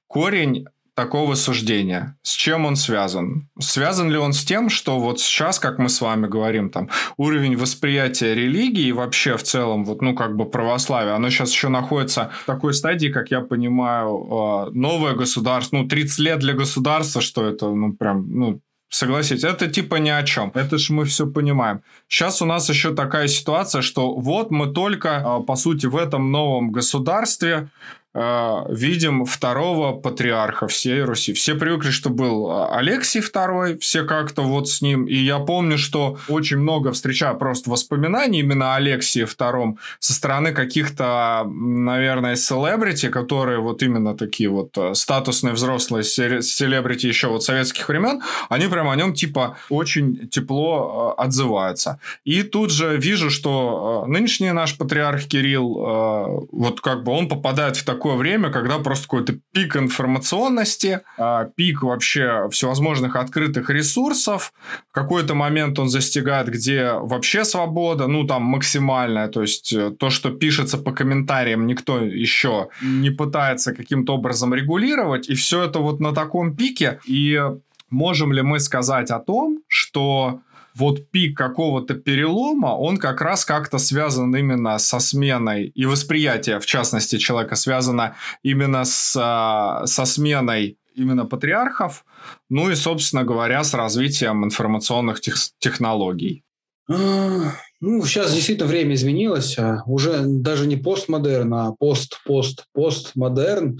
корень такого суждения? С чем он связан? Связан ли он с тем, что вот сейчас, как мы с вами говорим, там уровень восприятия религии вообще в целом, вот, ну, как бы православие, оно сейчас еще находится в такой стадии, как я понимаю, а, новое государство, ну, 30 лет для государства, что это, ну, прям, ну, Согласитесь, это типа ни о чем. Это же мы все понимаем. Сейчас у нас еще такая ситуация, что вот мы только, а, по сути, в этом новом государстве видим второго патриарха всей Руси. Все привыкли, что был э, Алексий II, все как-то вот с ним. И я помню, что очень много встречаю просто воспоминаний именно о Алексии II со стороны каких-то, наверное, селебрити, которые вот именно такие вот э, статусные взрослые селебрити еще вот советских времен, они прям о нем типа очень тепло отзываются. И тут же вижу, что нынешний наш патриарх Кирилл, вот как бы он попадает в такой такое время, когда просто какой-то пик информационности, а, пик вообще всевозможных открытых ресурсов. В какой-то момент он застигает, где вообще свобода, ну там максимальная, то есть э, то, что пишется по комментариям, никто еще не пытается каким-то образом регулировать, и все это вот на таком пике. И можем ли мы сказать о том, что вот пик какого-то перелома, он как раз как-то связан именно со сменой, и восприятие, в частности, человека связано именно с, а, со сменой именно патриархов, ну и, собственно говоря, с развитием информационных тех- технологий. А, ну, сейчас действительно время изменилось. А уже даже не постмодерн, а пост-пост-постмодерн.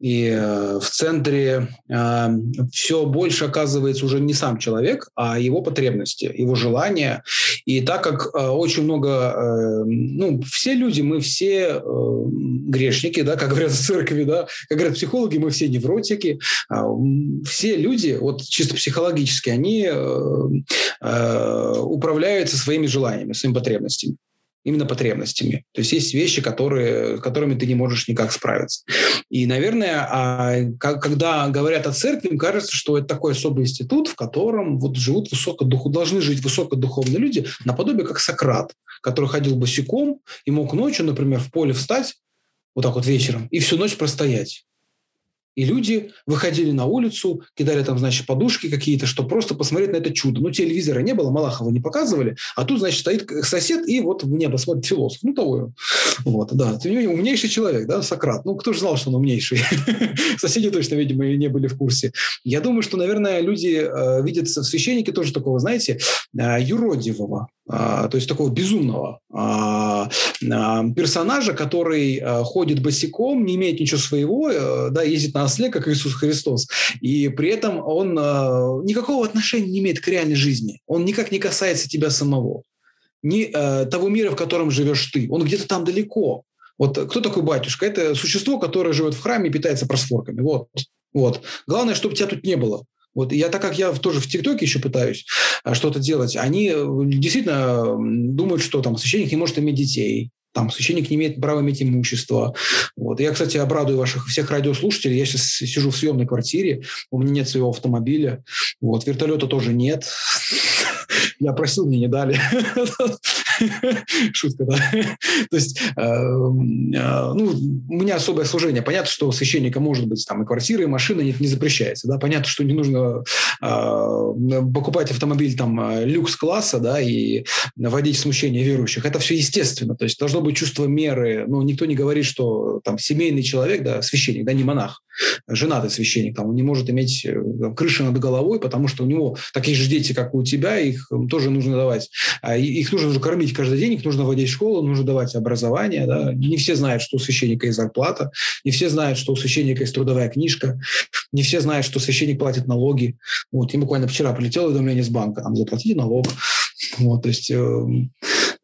И э, в центре э, все больше оказывается уже не сам человек, а его потребности, его желания. И так как э, очень много, э, ну, все люди, мы все э, грешники, да, как говорят в церкви, да, как говорят психологи, мы все невротики. Э, все люди, вот чисто психологически, они э, э, управляются своими желаниями, своими потребностями именно потребностями. То есть есть вещи, которые, которыми ты не можешь никак справиться. И, наверное, а, когда говорят о церкви, им кажется, что это такой особый институт, в котором вот живут высокодуху, должны жить высокодуховные люди, наподобие как Сократ, который ходил босиком и мог ночью, например, в поле встать, вот так вот вечером, и всю ночь простоять. И люди выходили на улицу, кидали там, значит, подушки какие-то, чтобы просто посмотреть на это чудо. Ну, телевизора не было, Малахова не показывали, а тут, значит, стоит сосед и вот в небо смотрит философ. Ну, того. Вот, да. Ты умнейший человек, да, Сократ. Ну, кто же знал, что он умнейший? (laughs) Соседи точно, видимо, не были в курсе. Я думаю, что, наверное, люди э, видят в священнике тоже такого, знаете, э, юродивого, то есть такого безумного а, а, персонажа, который ходит босиком, не имеет ничего своего, э, да, ездит на осле, как Иисус Христос, и при этом он никакого отношения не имеет к реальной жизни. Он никак не касается тебя самого, ни э, того мира, в котором живешь ты. Он где-то там далеко. Вот кто такой батюшка? Это существо, которое живет в храме и питается просфорками. Вот. Вот. Главное, чтобы тебя тут не было. Вот я, так как я тоже в ТикТоке еще пытаюсь а, что-то делать, они э, действительно думают, что там священник не может иметь детей, там священник не имеет права иметь имущество. Вот. Я, кстати, обрадую ваших всех радиослушателей. Я сейчас сижу в съемной квартире, у меня нет своего автомобиля, вот. вертолета тоже нет. (laughs) Я просил, мне не дали. (laughs) (laughs) Шутка, да. (laughs) То есть, э, э, ну, у меня особое служение. Понятно, что священника может быть там и квартира, и машина, нет, не запрещается. Да? Понятно, что не нужно э, покупать автомобиль там люкс-класса, да, и вводить смущение верующих. Это все естественно. То есть, должно быть чувство меры. Ну, никто не говорит, что там семейный человек, да, священник, да, не монах, женатый священник, там, он не может иметь там, крыши над головой, потому что у него такие же дети, как у тебя, их тоже нужно давать. А их нужно уже кормить каждый день, их нужно водить в школу, нужно давать образование. Да? Не все знают, что у священника есть зарплата, не все знают, что у священника есть трудовая книжка, не все знают, что священник платит налоги. Вот, и буквально вчера прилетело уведомление с банка, там заплатите налог. Вот, то есть э,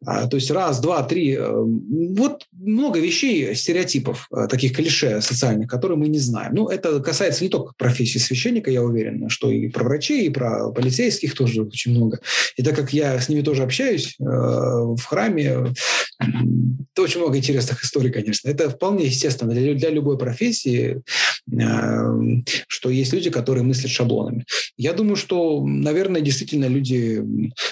а, то есть раз, два, три. Э, вот много вещей, стереотипов, э, таких клише социальных, которые мы не знаем. Ну, это касается не только профессии священника, я уверен, что и про врачей, и про полицейских тоже очень много. И так как я с ними тоже общаюсь э, в храме, очень много интересных историй, конечно. Это вполне естественно для, для любой профессии, что есть люди, которые мыслят шаблонами. Я думаю, что, наверное, действительно люди,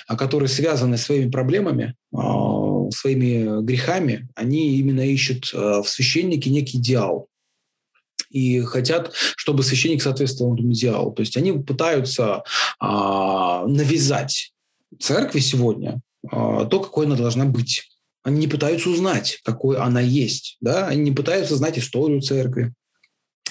которые связаны своими проблемами, а, своими грехами, они именно ищут в священнике некий идеал и хотят, чтобы священник соответствовал этому идеалу. То есть они пытаются навязать церкви сегодня то, какой она должна быть. Они не пытаются узнать, какой она есть. Да? Они не пытаются знать историю церкви.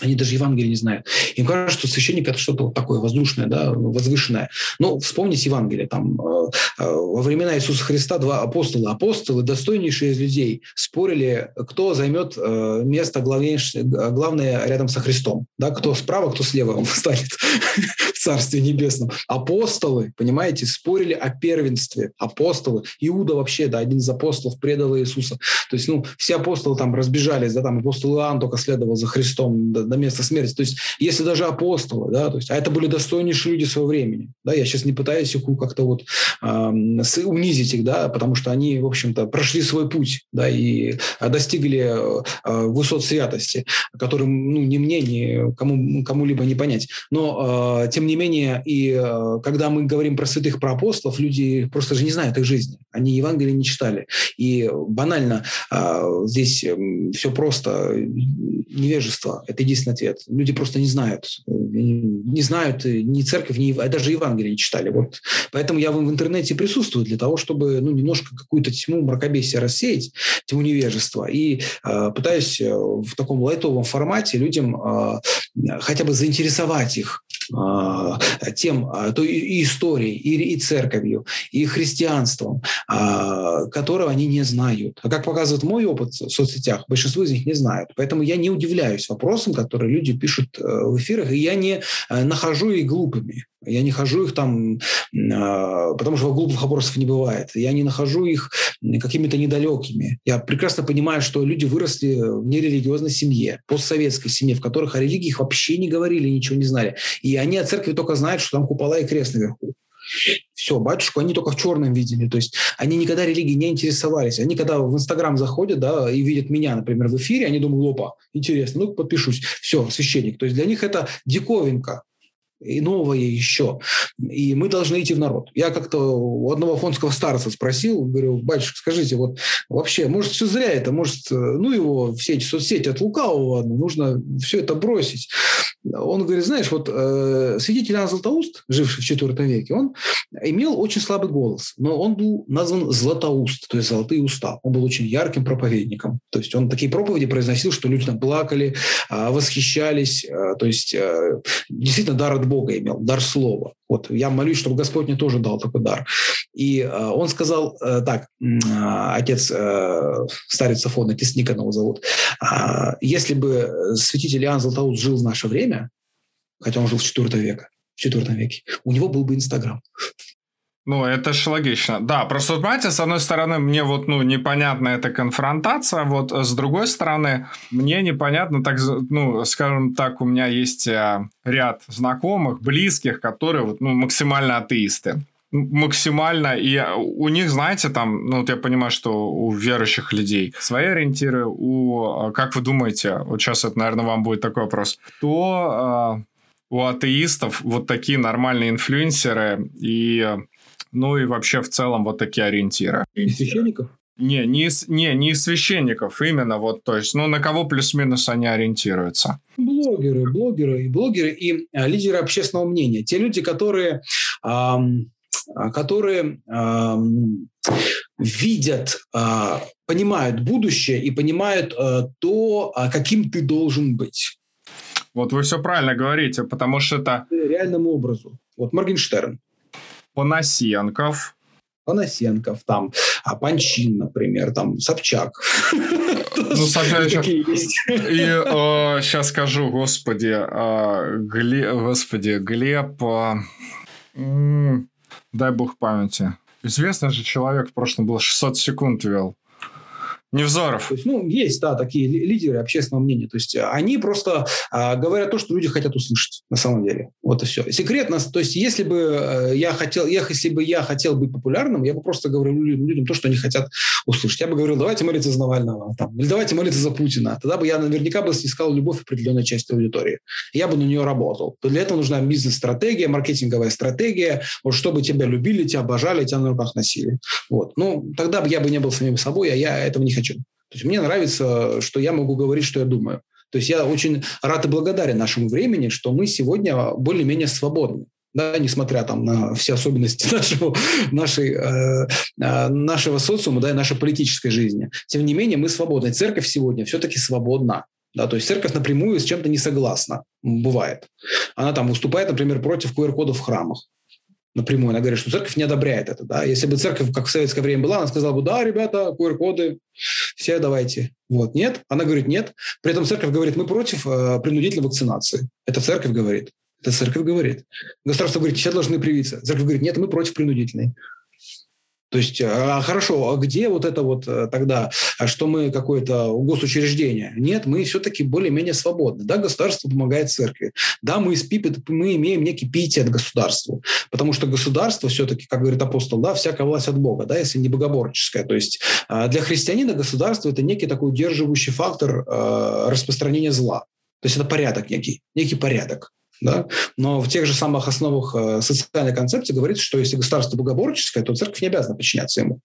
Они даже Евангелие не знают. Им кажется, что священник это что-то такое воздушное, да, возвышенное. Но вспомните Евангелие. Там, э, э, во времена Иисуса Христа два апостола, апостолы, достойнейшие из людей, спорили, кто займет э, место главное рядом со Христом. Да, кто справа, кто слева (laughs) он станет в Царстве Небесном. Апостолы, понимаете, спорили о первенстве. Апостолы. Иуда вообще, да, один из апостолов предал Иисуса. То есть, ну, все апостолы там разбежались, да, там апостол Иоанн только следовал за Христом, до места смерти. То есть, если даже апостолы, да, то есть, а это были достойнейшие люди своего времени, да, я сейчас не пытаюсь их как-то вот э, унизить их, да, потому что они, в общем-то, прошли свой путь, да, и достигли э, высот святости, которым, ну, ни мне, ни кому, кому-либо не понять. Но, э, тем не менее, и э, когда мы говорим про святых, про апостолов, люди просто же не знают их жизни. Они Евангелие не читали. И банально э, здесь э, все просто невежество. Это единственное единственный ответ. Люди просто не знают. Не знают ни церковь, ни а даже Евангелие не читали. Вот. Поэтому я в интернете присутствую для того, чтобы ну, немножко какую-то тьму мракобесия рассеять, тьму невежества. И э, пытаюсь в таком лайтовом формате людям э, хотя бы заинтересовать их а, тем, а, то историей, и, и церковью, и христианством, а, которого они не знают. А как показывает мой опыт в соцсетях, большинство из них не знают. Поэтому я не удивляюсь вопросам, которые люди пишут э, в эфирах, и я не э, нахожу их глупыми. Я не хожу их там, потому что глупых вопросов не бывает. Я не нахожу их какими-то недалекими. Я прекрасно понимаю, что люди выросли в нерелигиозной семье, постсоветской семье, в которых о религии вообще не говорили, ничего не знали. И они о церкви только знают, что там купола и крест наверху. Все, батюшку они только в черном видели. То есть они никогда религией не интересовались. Они когда в Инстаграм заходят да, и видят меня, например, в эфире, они думают, опа, интересно, ну подпишусь. Все, священник. То есть для них это диковинка и новое еще. И мы должны идти в народ. Я как-то у одного фонского старца спросил, говорю, батюшка, скажите, вот вообще, может, все зря это, может, ну его все эти соцсети от лукавого, нужно все это бросить. Он говорит, знаешь, вот э, святитель Иоанн Златоуст, живший в IV веке, он имел очень слабый голос, но он был назван Златоуст, то есть золотые уста. Он был очень ярким проповедником. То есть он такие проповеди произносил, что люди там плакали, э, восхищались. Э, то есть э, действительно дар от Бога имел, дар слова. Вот я молюсь, чтобы Господь мне тоже дал такой дар. И э, он сказал э, так, э, отец э, старец Афон, отец Никонова зовут, э, если бы святитель Иоанн Златоуст жил в наше время, хотя он жил в IV веке, в IV веке, у него был бы Инстаграм. Ну, это же логично. Да, просто, понимаете, с одной стороны, мне вот, ну, непонятна эта конфронтация, вот с другой стороны, мне непонятно, так, ну, скажем так, у меня есть э, ряд знакомых, близких, которые вот, ну, максимально атеисты максимально, и у них, знаете, там, ну, вот я понимаю, что у верующих людей свои ориентиры, у, э, как вы думаете, вот сейчас это, наверное, вам будет такой вопрос, то э, у атеистов вот такие нормальные инфлюенсеры и ну и вообще в целом вот такие ориентиры. И священников? Не, не, не, не из священников, именно вот, то есть, ну, на кого плюс-минус они ориентируются? Блогеры, блогеры и блогеры, и а, лидеры общественного мнения. Те люди, которые, ам, которые ам, видят, а, понимают будущее и понимают а, то, а, каким ты должен быть. Вот вы все правильно говорите, потому что это... Реальному образу. Вот Моргенштерн. Поносенков. Поносенков, там, а Панчин, например, там, Собчак. Ну, Собчак И э, сейчас скажу, господи, э, Глеб, господи, Глеб, э, дай бог памяти. Известный же человек в прошлом был 600 секунд вел. Невзоров. То есть, ну, есть, да, такие лидеры общественного мнения. То есть они просто а, говорят то, что люди хотят услышать на самом деле. Вот и все. Секретно, то есть если бы э, я хотел, если бы я хотел быть популярным, я бы просто говорил людям то, что они хотят услышать. Я бы говорил, давайте молиться за Навального, там, или давайте молиться за Путина. Тогда бы я наверняка бы снискал любовь определенной части аудитории. Я бы на нее работал. Для этого нужна бизнес-стратегия, маркетинговая стратегия, вот, чтобы тебя любили, тебя обожали, тебя на руках носили. Вот. Ну, тогда бы я бы не был самим собой, а я этого не хочу. То есть мне нравится, что я могу говорить, что я думаю. То есть я очень рад и благодарен нашему времени, что мы сегодня более-менее свободны. Да, несмотря там на все особенности (laughs) нашего, нашей, э, э, нашего социума, да, и нашей политической жизни. Тем не менее, мы свободны. Церковь сегодня все-таки свободна. Да, то есть церковь напрямую с чем-то не согласна. Бывает. Она там уступает, например, против QR-кодов в храмах напрямую. Она говорит, что церковь не одобряет это. Да? Если бы церковь, как в советское время была, она сказала бы, да, ребята, QR-коды, все давайте. Вот, нет. Она говорит, нет. При этом церковь говорит, мы против э, принудительной вакцинации. Это церковь говорит. Это церковь говорит. Государство говорит, все должны привиться. Церковь говорит, нет, мы против принудительной. То есть, а, хорошо, а где вот это вот э, тогда, а что мы какое-то госучреждение? Нет, мы все-таки более-менее свободны. Да, государство помогает церкви. Да, мы, спи, мы имеем некий пиетет государству, потому что государство все-таки, как говорит апостол, да, всякая власть от Бога, да, если не богоборческая. То есть а, для христианина государство – это некий такой удерживающий фактор распространения зла. То есть это порядок некий, некий порядок. Да? Но в тех же самых основах э, социальной концепции говорится, что если государство богоборческое, то церковь не обязана подчиняться ему.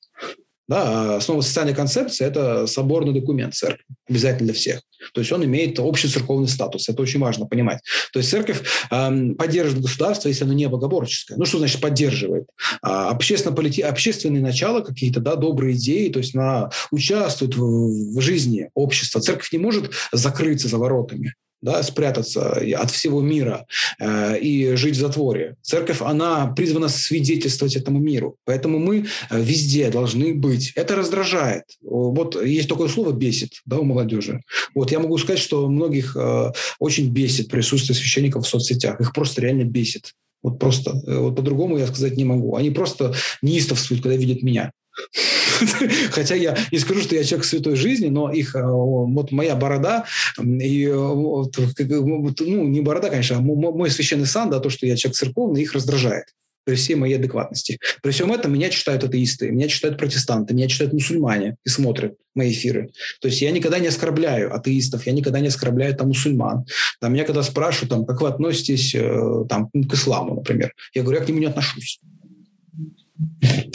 Да, а основа социальной концепции – это соборный документ церкви, обязательно для всех. То есть он имеет общий церковный статус, это очень важно понимать. То есть церковь э, поддерживает государство, если оно не богоборческое. Ну, что значит поддерживает? А, общественно общественные начала какие-то, да, добрые идеи, то есть она участвует в, в жизни общества. Церковь не может закрыться за воротами да, спрятаться от всего мира э, и жить в затворе. Церковь, она призвана свидетельствовать этому миру. Поэтому мы э, везде должны быть. Это раздражает. Вот есть такое слово «бесит» да, у молодежи. Вот я могу сказать, что многих э, очень бесит присутствие священников в соцсетях. Их просто реально бесит. Вот просто, э, вот по-другому я сказать не могу. Они просто неистовствуют, когда видят меня. (laughs) Хотя я не скажу, что я человек святой жизни, но их, э, вот моя борода, и, вот, ну, не борода, конечно, а мой священный сан, да, то, что я человек церковный, их раздражает при всей моей адекватности. При всем этом меня читают атеисты, меня читают протестанты, меня читают мусульмане и смотрят мои эфиры. То есть я никогда не оскорбляю атеистов, я никогда не оскорбляю там мусульман. Там меня когда спрашивают, там, как вы относитесь э, там, к исламу, например, я говорю, я к нему не отношусь.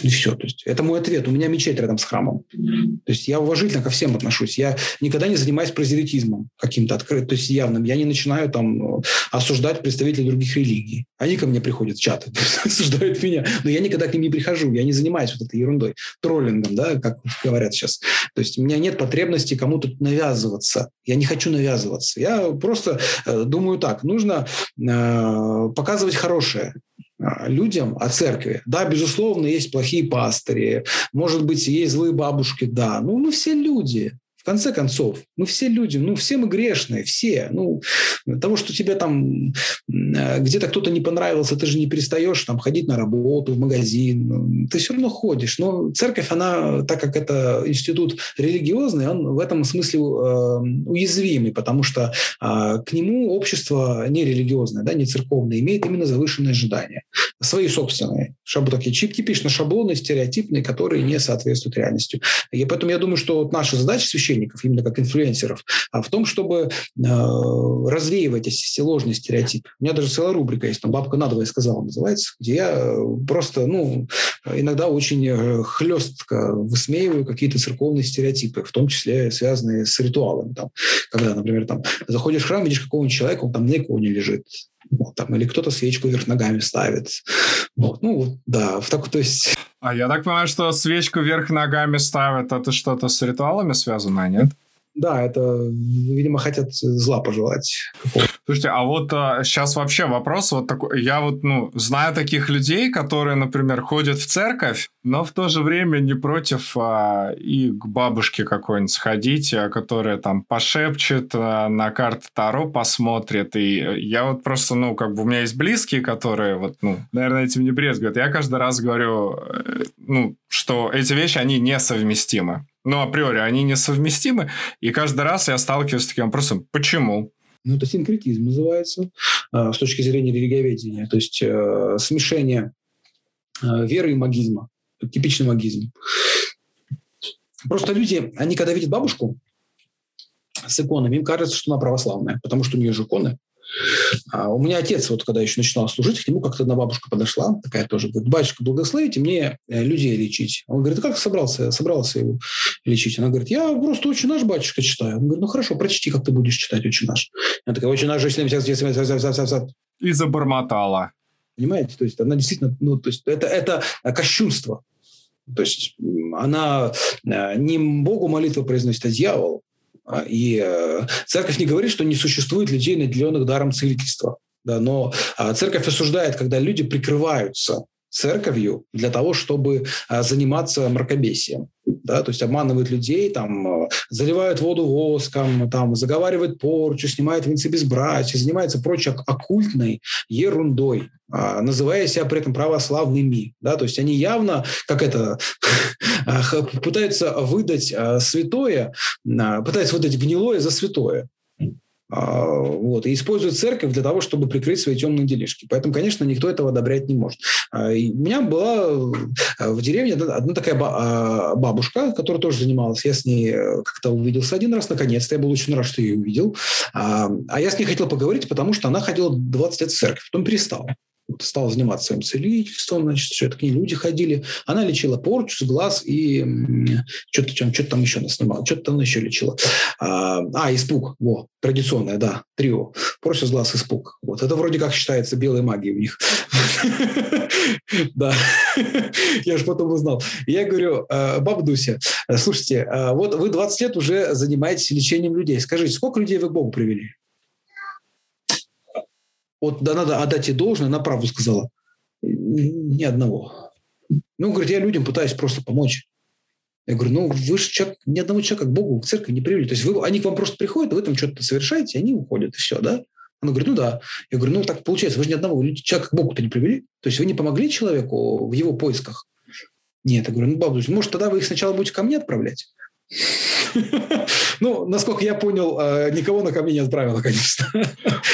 И все. То есть это мой ответ. У меня мечеть рядом с храмом. То есть я уважительно ко всем отношусь. Я никогда не занимаюсь прозелитизмом каким-то открытым, то есть явным. Я не начинаю там э, осуждать представителей других религий. Они ко мне приходят в чаты, (laughs) осуждают меня. Но я никогда к ним не прихожу. Я не занимаюсь вот этой ерундой. Троллингом, да, как говорят сейчас. То есть у меня нет потребности кому-то навязываться. Я не хочу навязываться. Я просто э, думаю так. Нужно э, показывать хорошее. А, людям о церкви. Да, безусловно, есть плохие пастыри, может быть, есть злые бабушки, да, но мы все люди. Конце концов, мы все люди, ну, все мы грешные, все. Ну, того, что тебе там э, где-то кто-то не понравился, ты же не перестаешь там ходить на работу, в магазин. Ты все равно ходишь. Но церковь, она, так как это институт религиозный, он в этом смысле э, уязвимый, потому что э, к нему общество нерелигиозное, да, не церковное, имеет именно завышенные ожидания. Свои собственные. Шабу такие чип типично шаблоны, стереотипные, которые не соответствуют реальности. И поэтому я думаю, что вот наша задача священника священников, именно как инфлюенсеров, а в том, чтобы э, развеивать эти ложные стереотипы. У меня даже целая рубрика есть, там «Бабка надвое сказала» называется, где я э, просто, ну, иногда очень э, хлестко высмеиваю какие-то церковные стереотипы, в том числе связанные с ритуалами. Там, когда, например, там, заходишь в храм, видишь какого-нибудь человека, он там на иконе лежит, вот, там, или кто-то свечку вверх ногами ставит. Вот, ну, да, в так, то есть... А я так понимаю, что свечку вверх ногами ставят, это что-то с ритуалами связано, нет? Да, это, видимо, хотят зла пожелать. Слушайте, а вот а, сейчас вообще вопрос вот такой. Я вот, ну, знаю таких людей, которые, например, ходят в церковь, но в то же время не против а, и к бабушке какой-нибудь сходить, а, которая там пошепчет, а, на карты Таро посмотрит. И я вот просто, ну, как бы у меня есть близкие, которые вот, ну, наверное, этим не брезгуют. Я каждый раз говорю, э, ну, что эти вещи, они несовместимы. Ну, априори они несовместимы, и каждый раз я сталкиваюсь с таким вопросом, почему? Ну, это синкретизм называется э, с точки зрения религиоведения, то есть э, смешение э, веры и магизма, типичный магизм. Просто люди, они когда видят бабушку с иконами, им кажется, что она православная, потому что у нее же иконы. А у меня отец, вот когда еще начинал служить, к нему как-то одна бабушка подошла, такая тоже, говорит, батюшка, благословите мне э, людей лечить. Он говорит, как собрался, собрался его лечить? Она говорит, я просто очень наш батюшка читаю. Он говорит, ну хорошо, прочти, как ты будешь читать очень наш. Она такая, очень наш, и забормотала. Понимаете? То есть она действительно, ну, то есть это, это кощунство. То есть она э, не Богу молитву произносит, а дьявол. А, и э, церковь не говорит, что не существует людей, наделенных даром целительства. Да, но а, церковь осуждает, когда люди прикрываются церковью для того, чтобы а, заниматься мракобесием. Да, то есть обманывают людей, там, заливают воду воском, там, заговаривают порчу, снимают венцы безбрачия, занимаются прочей оккультной ерундой, называя себя при этом православными. Да, то есть они явно, как это, (laughs) пытаются выдать святое, пытаются выдать гнилое за святое. А, вот, и используют церковь для того, чтобы прикрыть свои темные делишки. Поэтому, конечно, никто этого одобрять не может. А, и у меня была э, в деревне одна такая а, бабушка, которая тоже занималась. Я с ней э, как-то увиделся один раз, наконец-то. Я был очень рад, что ее увидел. А я с ней хотел поговорить, потому что она ходила 20 лет в церковь, потом перестала стала заниматься своим целительством, значит, все ней люди ходили. Она лечила порчу с глаз и что-то что, что там еще она снимала, что-то там еще лечила. А, а, испуг, во, традиционное, да, трио. Порча с глаз, испуг. Вот, это вроде как считается белой магией у них. Да, я же потом узнал. Я говорю, «Э, баба слушайте, э, вот вы 20 лет уже занимаетесь лечением людей. Скажите, сколько людей вы к Богу привели? Вот да, надо отдать ей должное, она правду сказала. Ни одного. Ну, говорит, я людям пытаюсь просто помочь. Я говорю, ну, вы же человек, ни одного человека к Богу, к церкви не привели. То есть вы, они к вам просто приходят, вы там что-то совершаете, они уходят, и все, да? Она говорит, ну да. Я говорю, ну так получается, вы же ни одного человека к Богу-то не привели. То есть вы не помогли человеку в его поисках. Нет, я говорю, ну, бабушка, может, тогда вы их сначала будете ко мне отправлять? Ну, насколько я понял, э, никого на ко мне не отправила, конечно.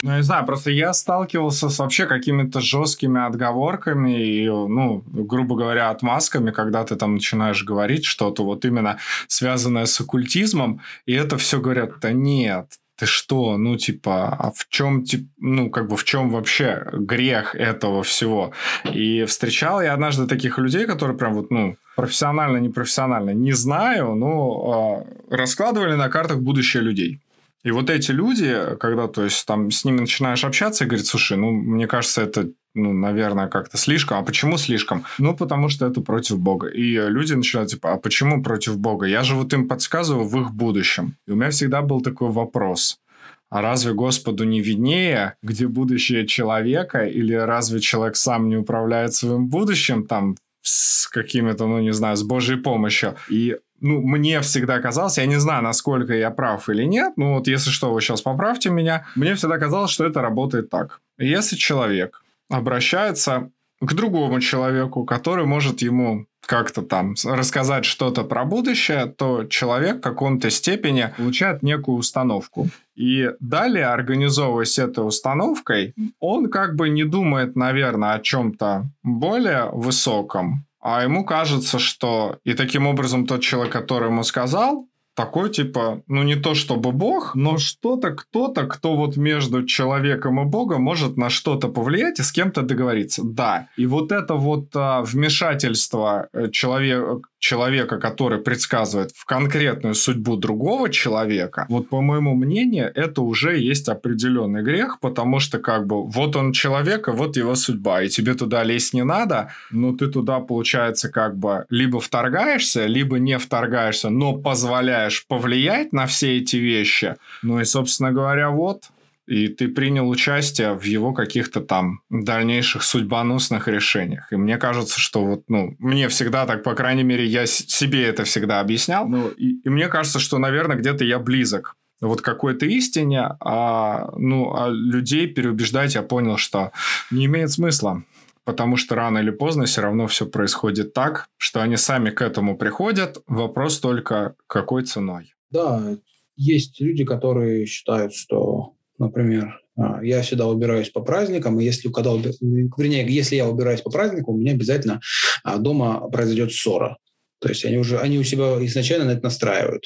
Ну, не знаю, просто я сталкивался с вообще какими-то жесткими отговорками и, ну, грубо говоря, отмазками, когда ты там начинаешь говорить что-то вот именно связанное с оккультизмом, и это все говорят, да нет, ты что, ну, типа, а в чем, типа, ну, как бы в чем вообще грех этого всего? И встречал я однажды таких людей, которые прям вот, ну, профессионально, непрофессионально, не знаю, но э, раскладывали на картах будущее людей. И вот эти люди, когда, то есть, там с ними начинаешь общаться и говорить, слушай, ну, мне кажется, это ну, наверное, как-то слишком. А почему слишком? Ну, потому что это против Бога. И люди начинают, типа, а почему против Бога? Я же вот им подсказываю в их будущем. И у меня всегда был такой вопрос. А разве Господу не виднее, где будущее человека, или разве человек сам не управляет своим будущим там с какими-то, ну, не знаю, с Божьей помощью? И ну, мне всегда казалось, я не знаю, насколько я прав или нет, ну вот если что, вы сейчас поправьте меня, мне всегда казалось, что это работает так. Если человек обращается к другому человеку, который может ему как-то там рассказать что-то про будущее, то человек в каком-то степени получает некую установку. И далее, организовываясь этой установкой, он как бы не думает, наверное, о чем-то более высоком, а ему кажется, что и таким образом тот человек, который ему сказал, такой типа, ну не то чтобы бог, но что-то, кто-то, кто вот между человеком и богом может на что-то повлиять и с кем-то договориться. Да. И вот это вот а, вмешательство э, человека, человека, который предсказывает в конкретную судьбу другого человека, вот по моему мнению, это уже есть определенный грех, потому что как бы вот он человек, и вот его судьба, и тебе туда лезть не надо, но ты туда, получается, как бы либо вторгаешься, либо не вторгаешься, но позволяешь повлиять на все эти вещи. Ну и, собственно говоря, вот, и ты принял участие в его каких-то там дальнейших судьбоносных решениях. И мне кажется, что вот, ну, мне всегда так, по крайней мере, я себе это всегда объяснял. Ну, и, и мне кажется, что, наверное, где-то я близок вот какой-то истине, а, ну, а людей переубеждать я понял, что не имеет смысла. Потому что рано или поздно все равно все происходит так, что они сами к этому приходят. Вопрос только, какой ценой. Да, есть люди, которые считают, что например, а, я всегда убираюсь по праздникам, и если, когда, вернее, если я убираюсь по праздникам, у меня обязательно а, дома произойдет ссора. То есть они уже они у себя изначально на это настраивают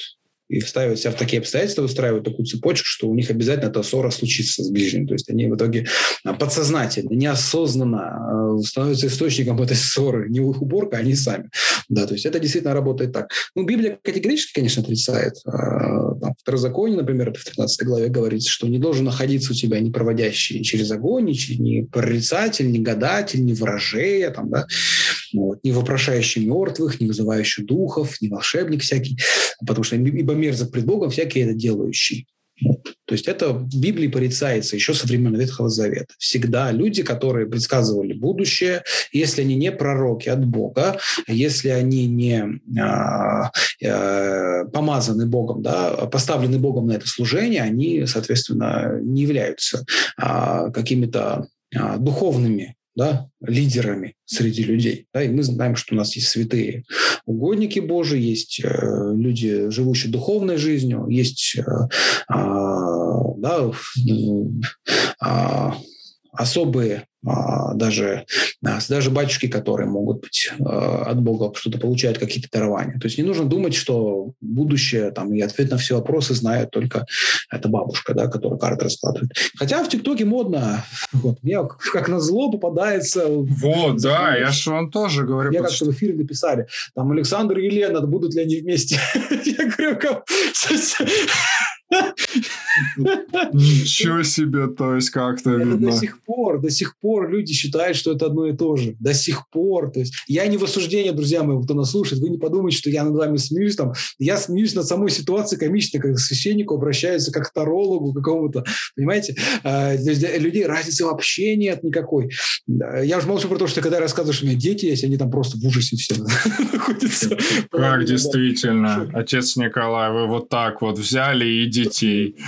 и ставят себя в такие обстоятельства, выстраивают такую цепочку, что у них обязательно эта ссора случится с ближним. То есть они в итоге а, подсознательно, неосознанно а, становятся источником этой ссоры. Не их уборка, они сами. Да, то есть это действительно работает так. Ну, Библия категорически, конечно, отрицает. А, там, в Второзаконии, например, в 13 главе говорится, что не должен находиться у тебя не проводящий через огонь, ни прорицатель, ни гадатель, ни ворожея, там, да, вот, не вопрошающий мертвых, не вызывающий духов, не волшебник всякий, потому что ибо мерзок пред Богом всякий это делающий. То есть это в Библии порицается еще со времен Ветхого Завета. Всегда люди, которые предсказывали будущее, если они не пророки от Бога, если они не а, а, помазаны Богом, да, поставлены Богом на это служение, они, соответственно, не являются а, какими-то а, духовными да, лидерами среди людей. Да, и мы знаем, что у нас есть святые угодники Божии, есть э, люди, живущие духовной жизнью, есть э, э, да, э, особые даже, а, даже батюшки, которые могут быть а, от Бога что-то получают, какие-то дарования. То есть не нужно думать, что будущее там, и ответ на все вопросы знает только эта бабушка, да, которая карты раскладывает. Хотя в ТикТоке модно. Вот, мне как на зло попадается... Вот, да, я же вам тоже говорю. Мне как-то в эфире написали, там Александр и Елена, будут ли они вместе? (laughs) Я говорю, Ничего себе, то есть как-то видно. до сих пор, до сих пор люди считают, что это одно и то же. До сих пор. То есть я не в осуждении, друзья мои, кто нас слушает. Вы не подумайте, что я над вами смеюсь. Там. Я смеюсь над самой ситуацией комичной, как к священнику обращаются, как к тарологу какому-то. Понимаете? А, для людей разницы вообще нет никакой. Я уже молчу про то, что когда я рассказываю, что у меня дети есть, они там просто в ужасе все (laughs) находятся. Как действительно, отец Николай, вы вот так вот взяли и детей. (laughs)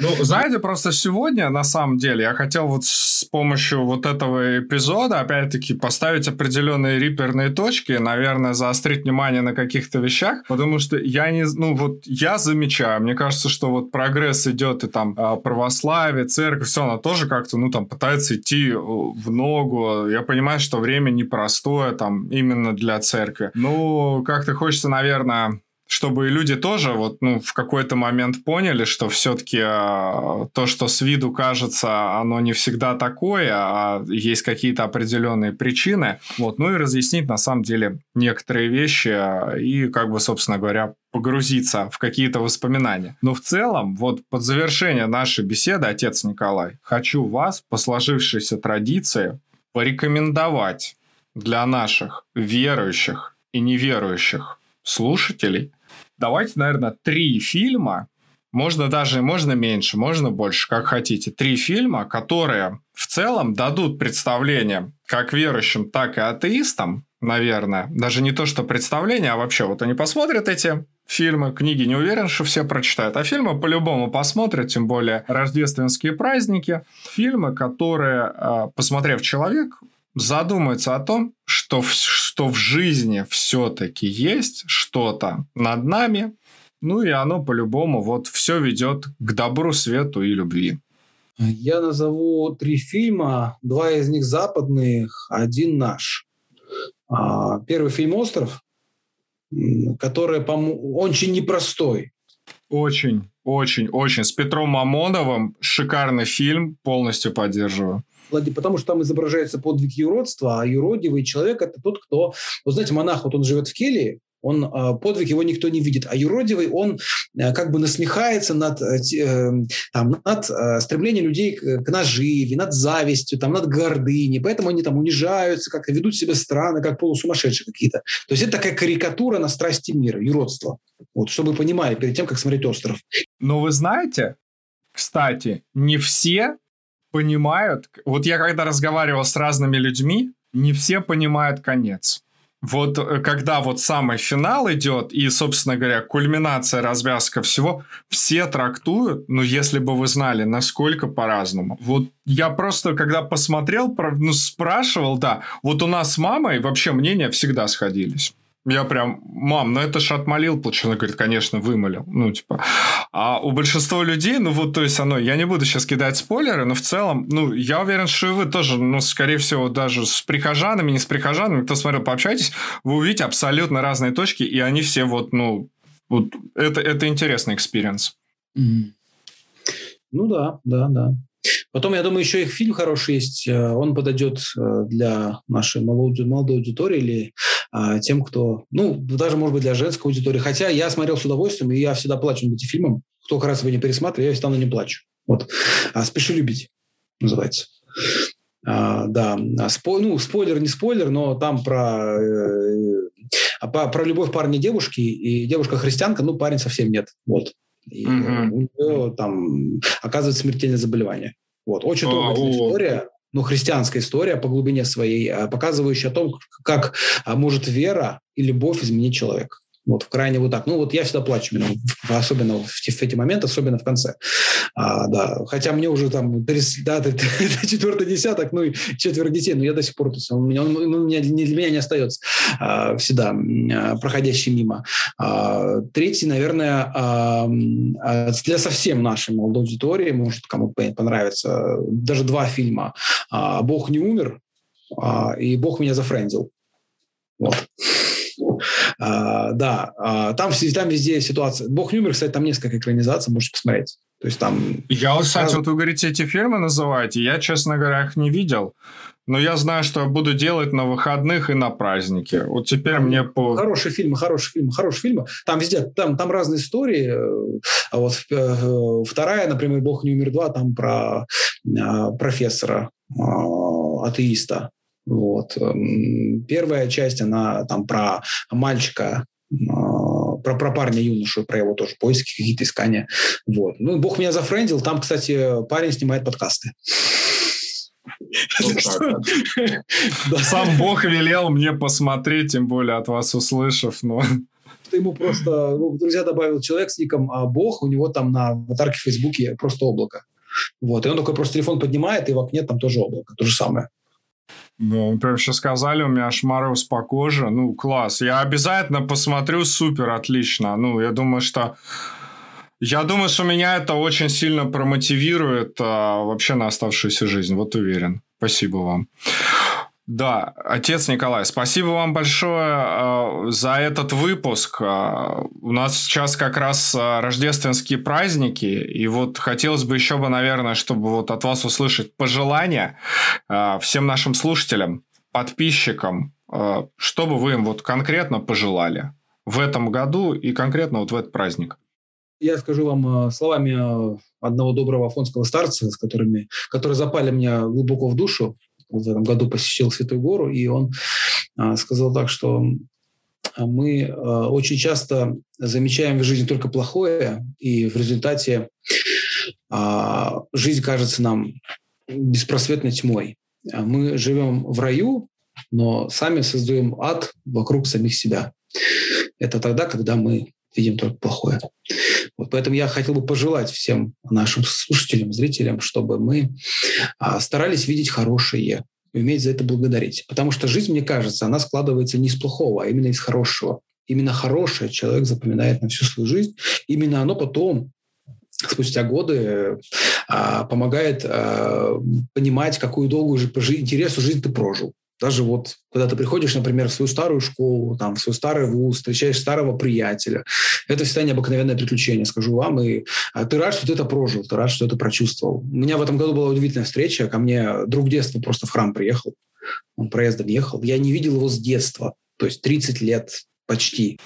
Ну, знаете, просто сегодня, на самом деле, я хотел вот с помощью вот этого эпизода, опять-таки, поставить определенные риперные точки, наверное, заострить внимание на каких-то вещах, потому что я не, ну, вот я замечаю, мне кажется, что вот прогресс идет и там а, православие, церковь, все, она тоже как-то, ну, там, пытается идти э, в ногу. Я понимаю, что время непростое там именно для церкви. Ну, как-то хочется, наверное, чтобы люди тоже вот, ну, в какой-то момент поняли, что все-таки э, а, то, что с виду кажется, оно не всегда такое, а есть какие-то определенные причины. Вот, ну и разъяснить на самом деле некоторые вещи а, и, как бы, собственно говоря, погрузиться в какие-то воспоминания. Но в целом, вот под завершение нашей беседы, отец Николай, хочу вас по сложившейся традиции порекомендовать для наших верующих и неверующих слушателей давайте, наверное, три фильма, можно даже, можно меньше, можно больше, как хотите. Три фильма, которые в целом дадут представление как верующим, так и атеистам, наверное. Даже не то, что представление, а вообще вот они посмотрят эти фильмы, книги не уверен, что все прочитают, а фильмы по-любому посмотрят, тем более рождественские праздники. Фильмы, которые, а, посмотрев человек, задумается о том, что, что в жизни все-таки есть что-то над нами, ну и оно по-любому вот все ведет к добру, свету и любви. Я назову три фильма, два из них западных, один наш. А, первый фильм «Остров», который очень непростой. Очень, очень, очень. С Петром Мамоновым шикарный фильм, полностью поддерживаю потому что там изображается подвиг юродства, а юродивый человек – это тот, кто… Вот знаете, монах, вот он живет в келье, он а, подвиг его никто не видит, а юродивый он э, как бы насмехается над, э, э, там, над стремлением людей к, наживе, над завистью, там, над гордыней, поэтому они там унижаются, как-то ведут себя странно, как полусумасшедшие какие-то. То есть это такая карикатура на страсти мира, юродство. Вот, чтобы вы понимали перед тем, как смотреть «Остров». Но вы знаете, кстати, не все понимают... Вот я когда разговаривал с разными людьми, не все понимают конец. Вот э, когда вот самый финал идет, и, собственно говоря, кульминация, развязка всего, все трактуют, ну, если бы вы знали, насколько по-разному. Вот я просто, когда посмотрел, ну, спрашивал, да, вот у нас с мамой вообще мнения всегда сходились. Я прям, мам, ну это ж отмолил, получил. Она говорит, конечно, вымолил. Ну, типа. А у большинства людей, ну вот, то есть оно, я не буду сейчас кидать спойлеры, но в целом, ну, я уверен, что и вы тоже, ну, скорее всего, даже с прихожанами, не с прихожанами, кто смотрел, пообщайтесь, вы увидите абсолютно разные точки, и они все вот, ну, вот, это, это интересный experience. Mm. Ну да, да, да. Потом, я думаю, еще их фильм хороший есть. Э, он подойдет э, для нашей молодой, молодой аудитории или а, тем, кто... Ну, даже, может быть, для женской аудитории. Хотя я смотрел с удовольствием, и я всегда плачу над этим фильмом. Кто как раз его не пересматривает, я всегда на не плачу. Вот. А «Спеши любить» называется. А, да, а спо... ну, спойлер не спойлер, но там про, э, про, про любовь парня и девушки, и девушка христианка, ну, парень совсем нет. Вот. И mm-hmm. у нее там оказывается смертельное заболевание. Вот. Очень трогательная история, ну, христианская история по глубине своей, а, показывающая о том, как а, может вера и любовь изменить человека. Вот, крайне вот так. Ну, вот я всегда плачу, особенно в, в эти моменты, особенно в конце. А, да. Хотя мне уже там да, (laughs) четвертый десяток, ну и четверо детей, но я до сих пор, то есть он, он, он, он для меня не остается а, всегда а, проходящий мимо. А, третий, наверное, а, а, для совсем нашей молодой аудитории, может, кому понравится, даже два фильма. А, «Бог не умер» а, и «Бог меня зафрендил». Вот. А, да, а, там, там везде ситуация. Бог не умер, кстати, там несколько экранизаций, можете посмотреть. То есть там... Я, кстати, раз... вот вы говорите, эти фильмы называете, я, честно говоря, их не видел. Но я знаю, что я буду делать на выходных и на праздники. Вот теперь там мне по... Хорошие фильмы, хорошие фильмы, хорошие фильмы. Там везде, там, там разные истории. А вот э, вторая, например, «Бог не умер 2», там про а, профессора, а, атеиста. Вот. Первая часть, она там про мальчика, про, про парня юношу, про его тоже поиски, какие-то искания. Вот. Ну, Бог меня зафрендил. Там, кстати, парень снимает подкасты. (laughs) Сам Бог велел мне посмотреть, тем более от вас услышав, но... Ему просто, ну, друзья добавил человек с ником а Бог, у него там на аватарке в Фейсбуке просто облако. Вот, и он такой просто телефон поднимает, и в окне там тоже облако, то же самое. Ну, прям сейчас сказали, у меня аж мороз по коже. Ну, класс. Я обязательно посмотрю, супер, отлично. Ну, я думаю, что я думаю, что меня это очень сильно промотивирует а, вообще на оставшуюся жизнь. Вот уверен. Спасибо вам. Да, отец Николай, спасибо вам большое э, за этот выпуск. Э, у нас сейчас как раз э, рождественские праздники, и вот хотелось бы еще бы, наверное, чтобы вот от вас услышать пожелания всем нашим слушателям, подписчикам, что бы вы им вот конкретно пожелали в этом году и конкретно вот в этот праздник я скажу вам словами одного доброго афонского старца, с которыми, которые запали мне глубоко в душу. В этом году посещал Святую Гору, и он э, сказал так, что мы очень часто замечаем в жизни только плохое, и в результате жизнь кажется нам беспросветной тьмой. Мы живем в раю, но сами создаем ад вокруг самих себя. Это тогда, когда мы видим только плохое. Вот поэтому я хотел бы пожелать всем нашим слушателям, зрителям, чтобы мы а, старались видеть хорошее и уметь за это благодарить. Потому что жизнь, мне кажется, она складывается не из плохого, а именно из хорошего. Именно хорошее человек запоминает на всю свою жизнь. Именно оно потом спустя годы а, помогает а, понимать, какую долгую же интересную жизнь ты прожил. Даже вот, когда ты приходишь, например, в свою старую школу, там, в свой старый вуз, встречаешь старого приятеля, это всегда необыкновенное приключение, скажу вам, и а, ты рад, что ты это прожил, ты рад, что это прочувствовал. У меня в этом году была удивительная встреча, ко мне друг детства просто в храм приехал, он проездом ехал, я не видел его с детства, то есть 30 лет почти.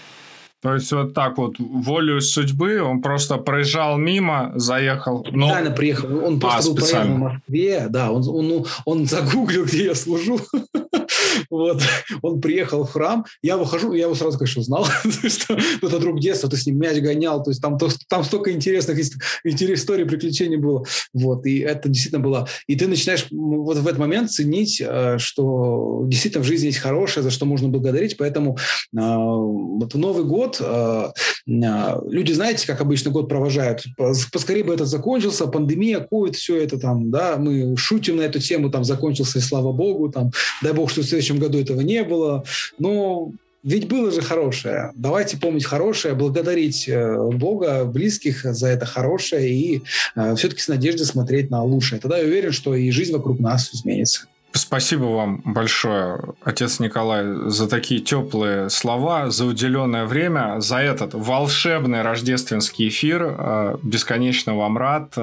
То есть вот так вот волю судьбы он просто проезжал мимо, заехал. Но... Специально приехал. Он просто а, был специально. в Москве, да, он, он, он, он загуглил, где я служу. (laughs) (laughs) Вот. Он приехал в храм, я выхожу, я его сразу, конечно, узнал, что (laughs) это друг детства, ты с ним мяч гонял, то есть там, там столько интересных историй, приключений было. Вот. И это действительно было. И ты начинаешь вот в этот момент ценить, э, что действительно в жизни есть хорошее, за что можно благодарить. Поэтому э, вот в Новый год э, люди, знаете, как обычно год провожают. Поскорее бы это закончился, пандемия, ковид, все это там, да, мы шутим на эту тему, там закончился, и слава богу, там, дай бог, что в следующем году этого не было. Но ведь было же хорошее. Давайте помнить хорошее, благодарить э, Бога, близких за это хорошее и э, все-таки с надеждой смотреть на лучшее. Тогда я уверен, что и жизнь вокруг нас изменится. Спасибо вам большое, отец Николай, за такие теплые слова, за уделенное время, за этот волшебный рождественский эфир. Э, бесконечно вам рад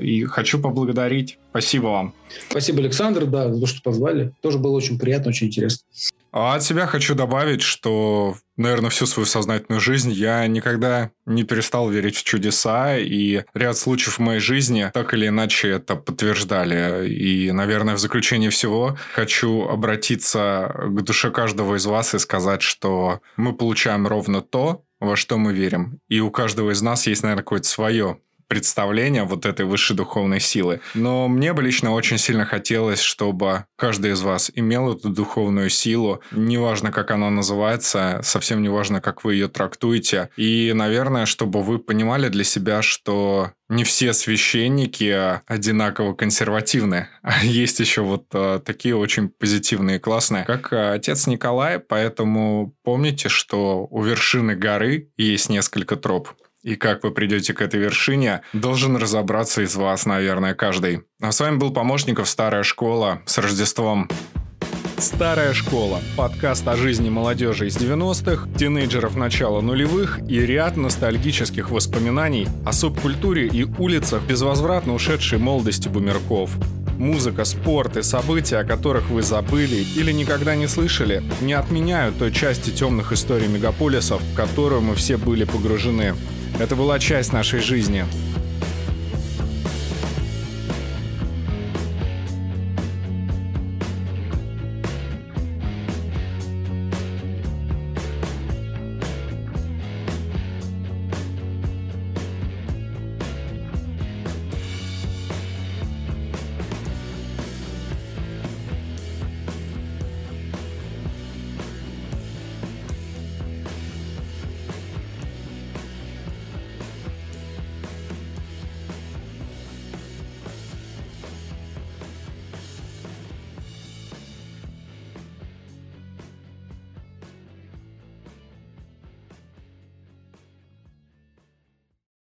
и хочу поблагодарить. Спасибо вам. Спасибо, Александр, да, за то, что позвали. Тоже было очень приятно, очень интересно. А от себя хочу добавить, что, наверное, всю свою сознательную жизнь я никогда не перестал верить в чудеса, и ряд случаев в моей жизни так или иначе это подтверждали. И, наверное, в заключение всего хочу обратиться к душе каждого из вас и сказать, что мы получаем ровно то, во что мы верим. И у каждого из нас есть, наверное, какое-то свое представления вот этой высшей духовной силы. Но мне бы лично очень сильно хотелось, чтобы каждый из вас имел эту духовную силу. Неважно, как она называется, совсем не важно, как вы ее трактуете. И, наверное, чтобы вы понимали для себя, что не все священники одинаково консервативны. (laughs) Есть еще вот а, такие очень позитивные, классные, как а, отец Николай. Поэтому помните, что у вершины горы есть несколько троп и как вы придете к этой вершине, должен разобраться из вас, наверное, каждый. А с вами был Помощников Старая Школа. С Рождеством! «Старая школа» – подкаст о жизни молодежи из 90-х, тинейджеров начала нулевых и ряд ностальгических воспоминаний о субкультуре и улицах безвозвратно ушедшей молодости бумерков. Музыка, спорт и события, о которых вы забыли или никогда не слышали, не отменяют той части темных историй мегаполисов, в которую мы все были погружены. Это была часть нашей жизни.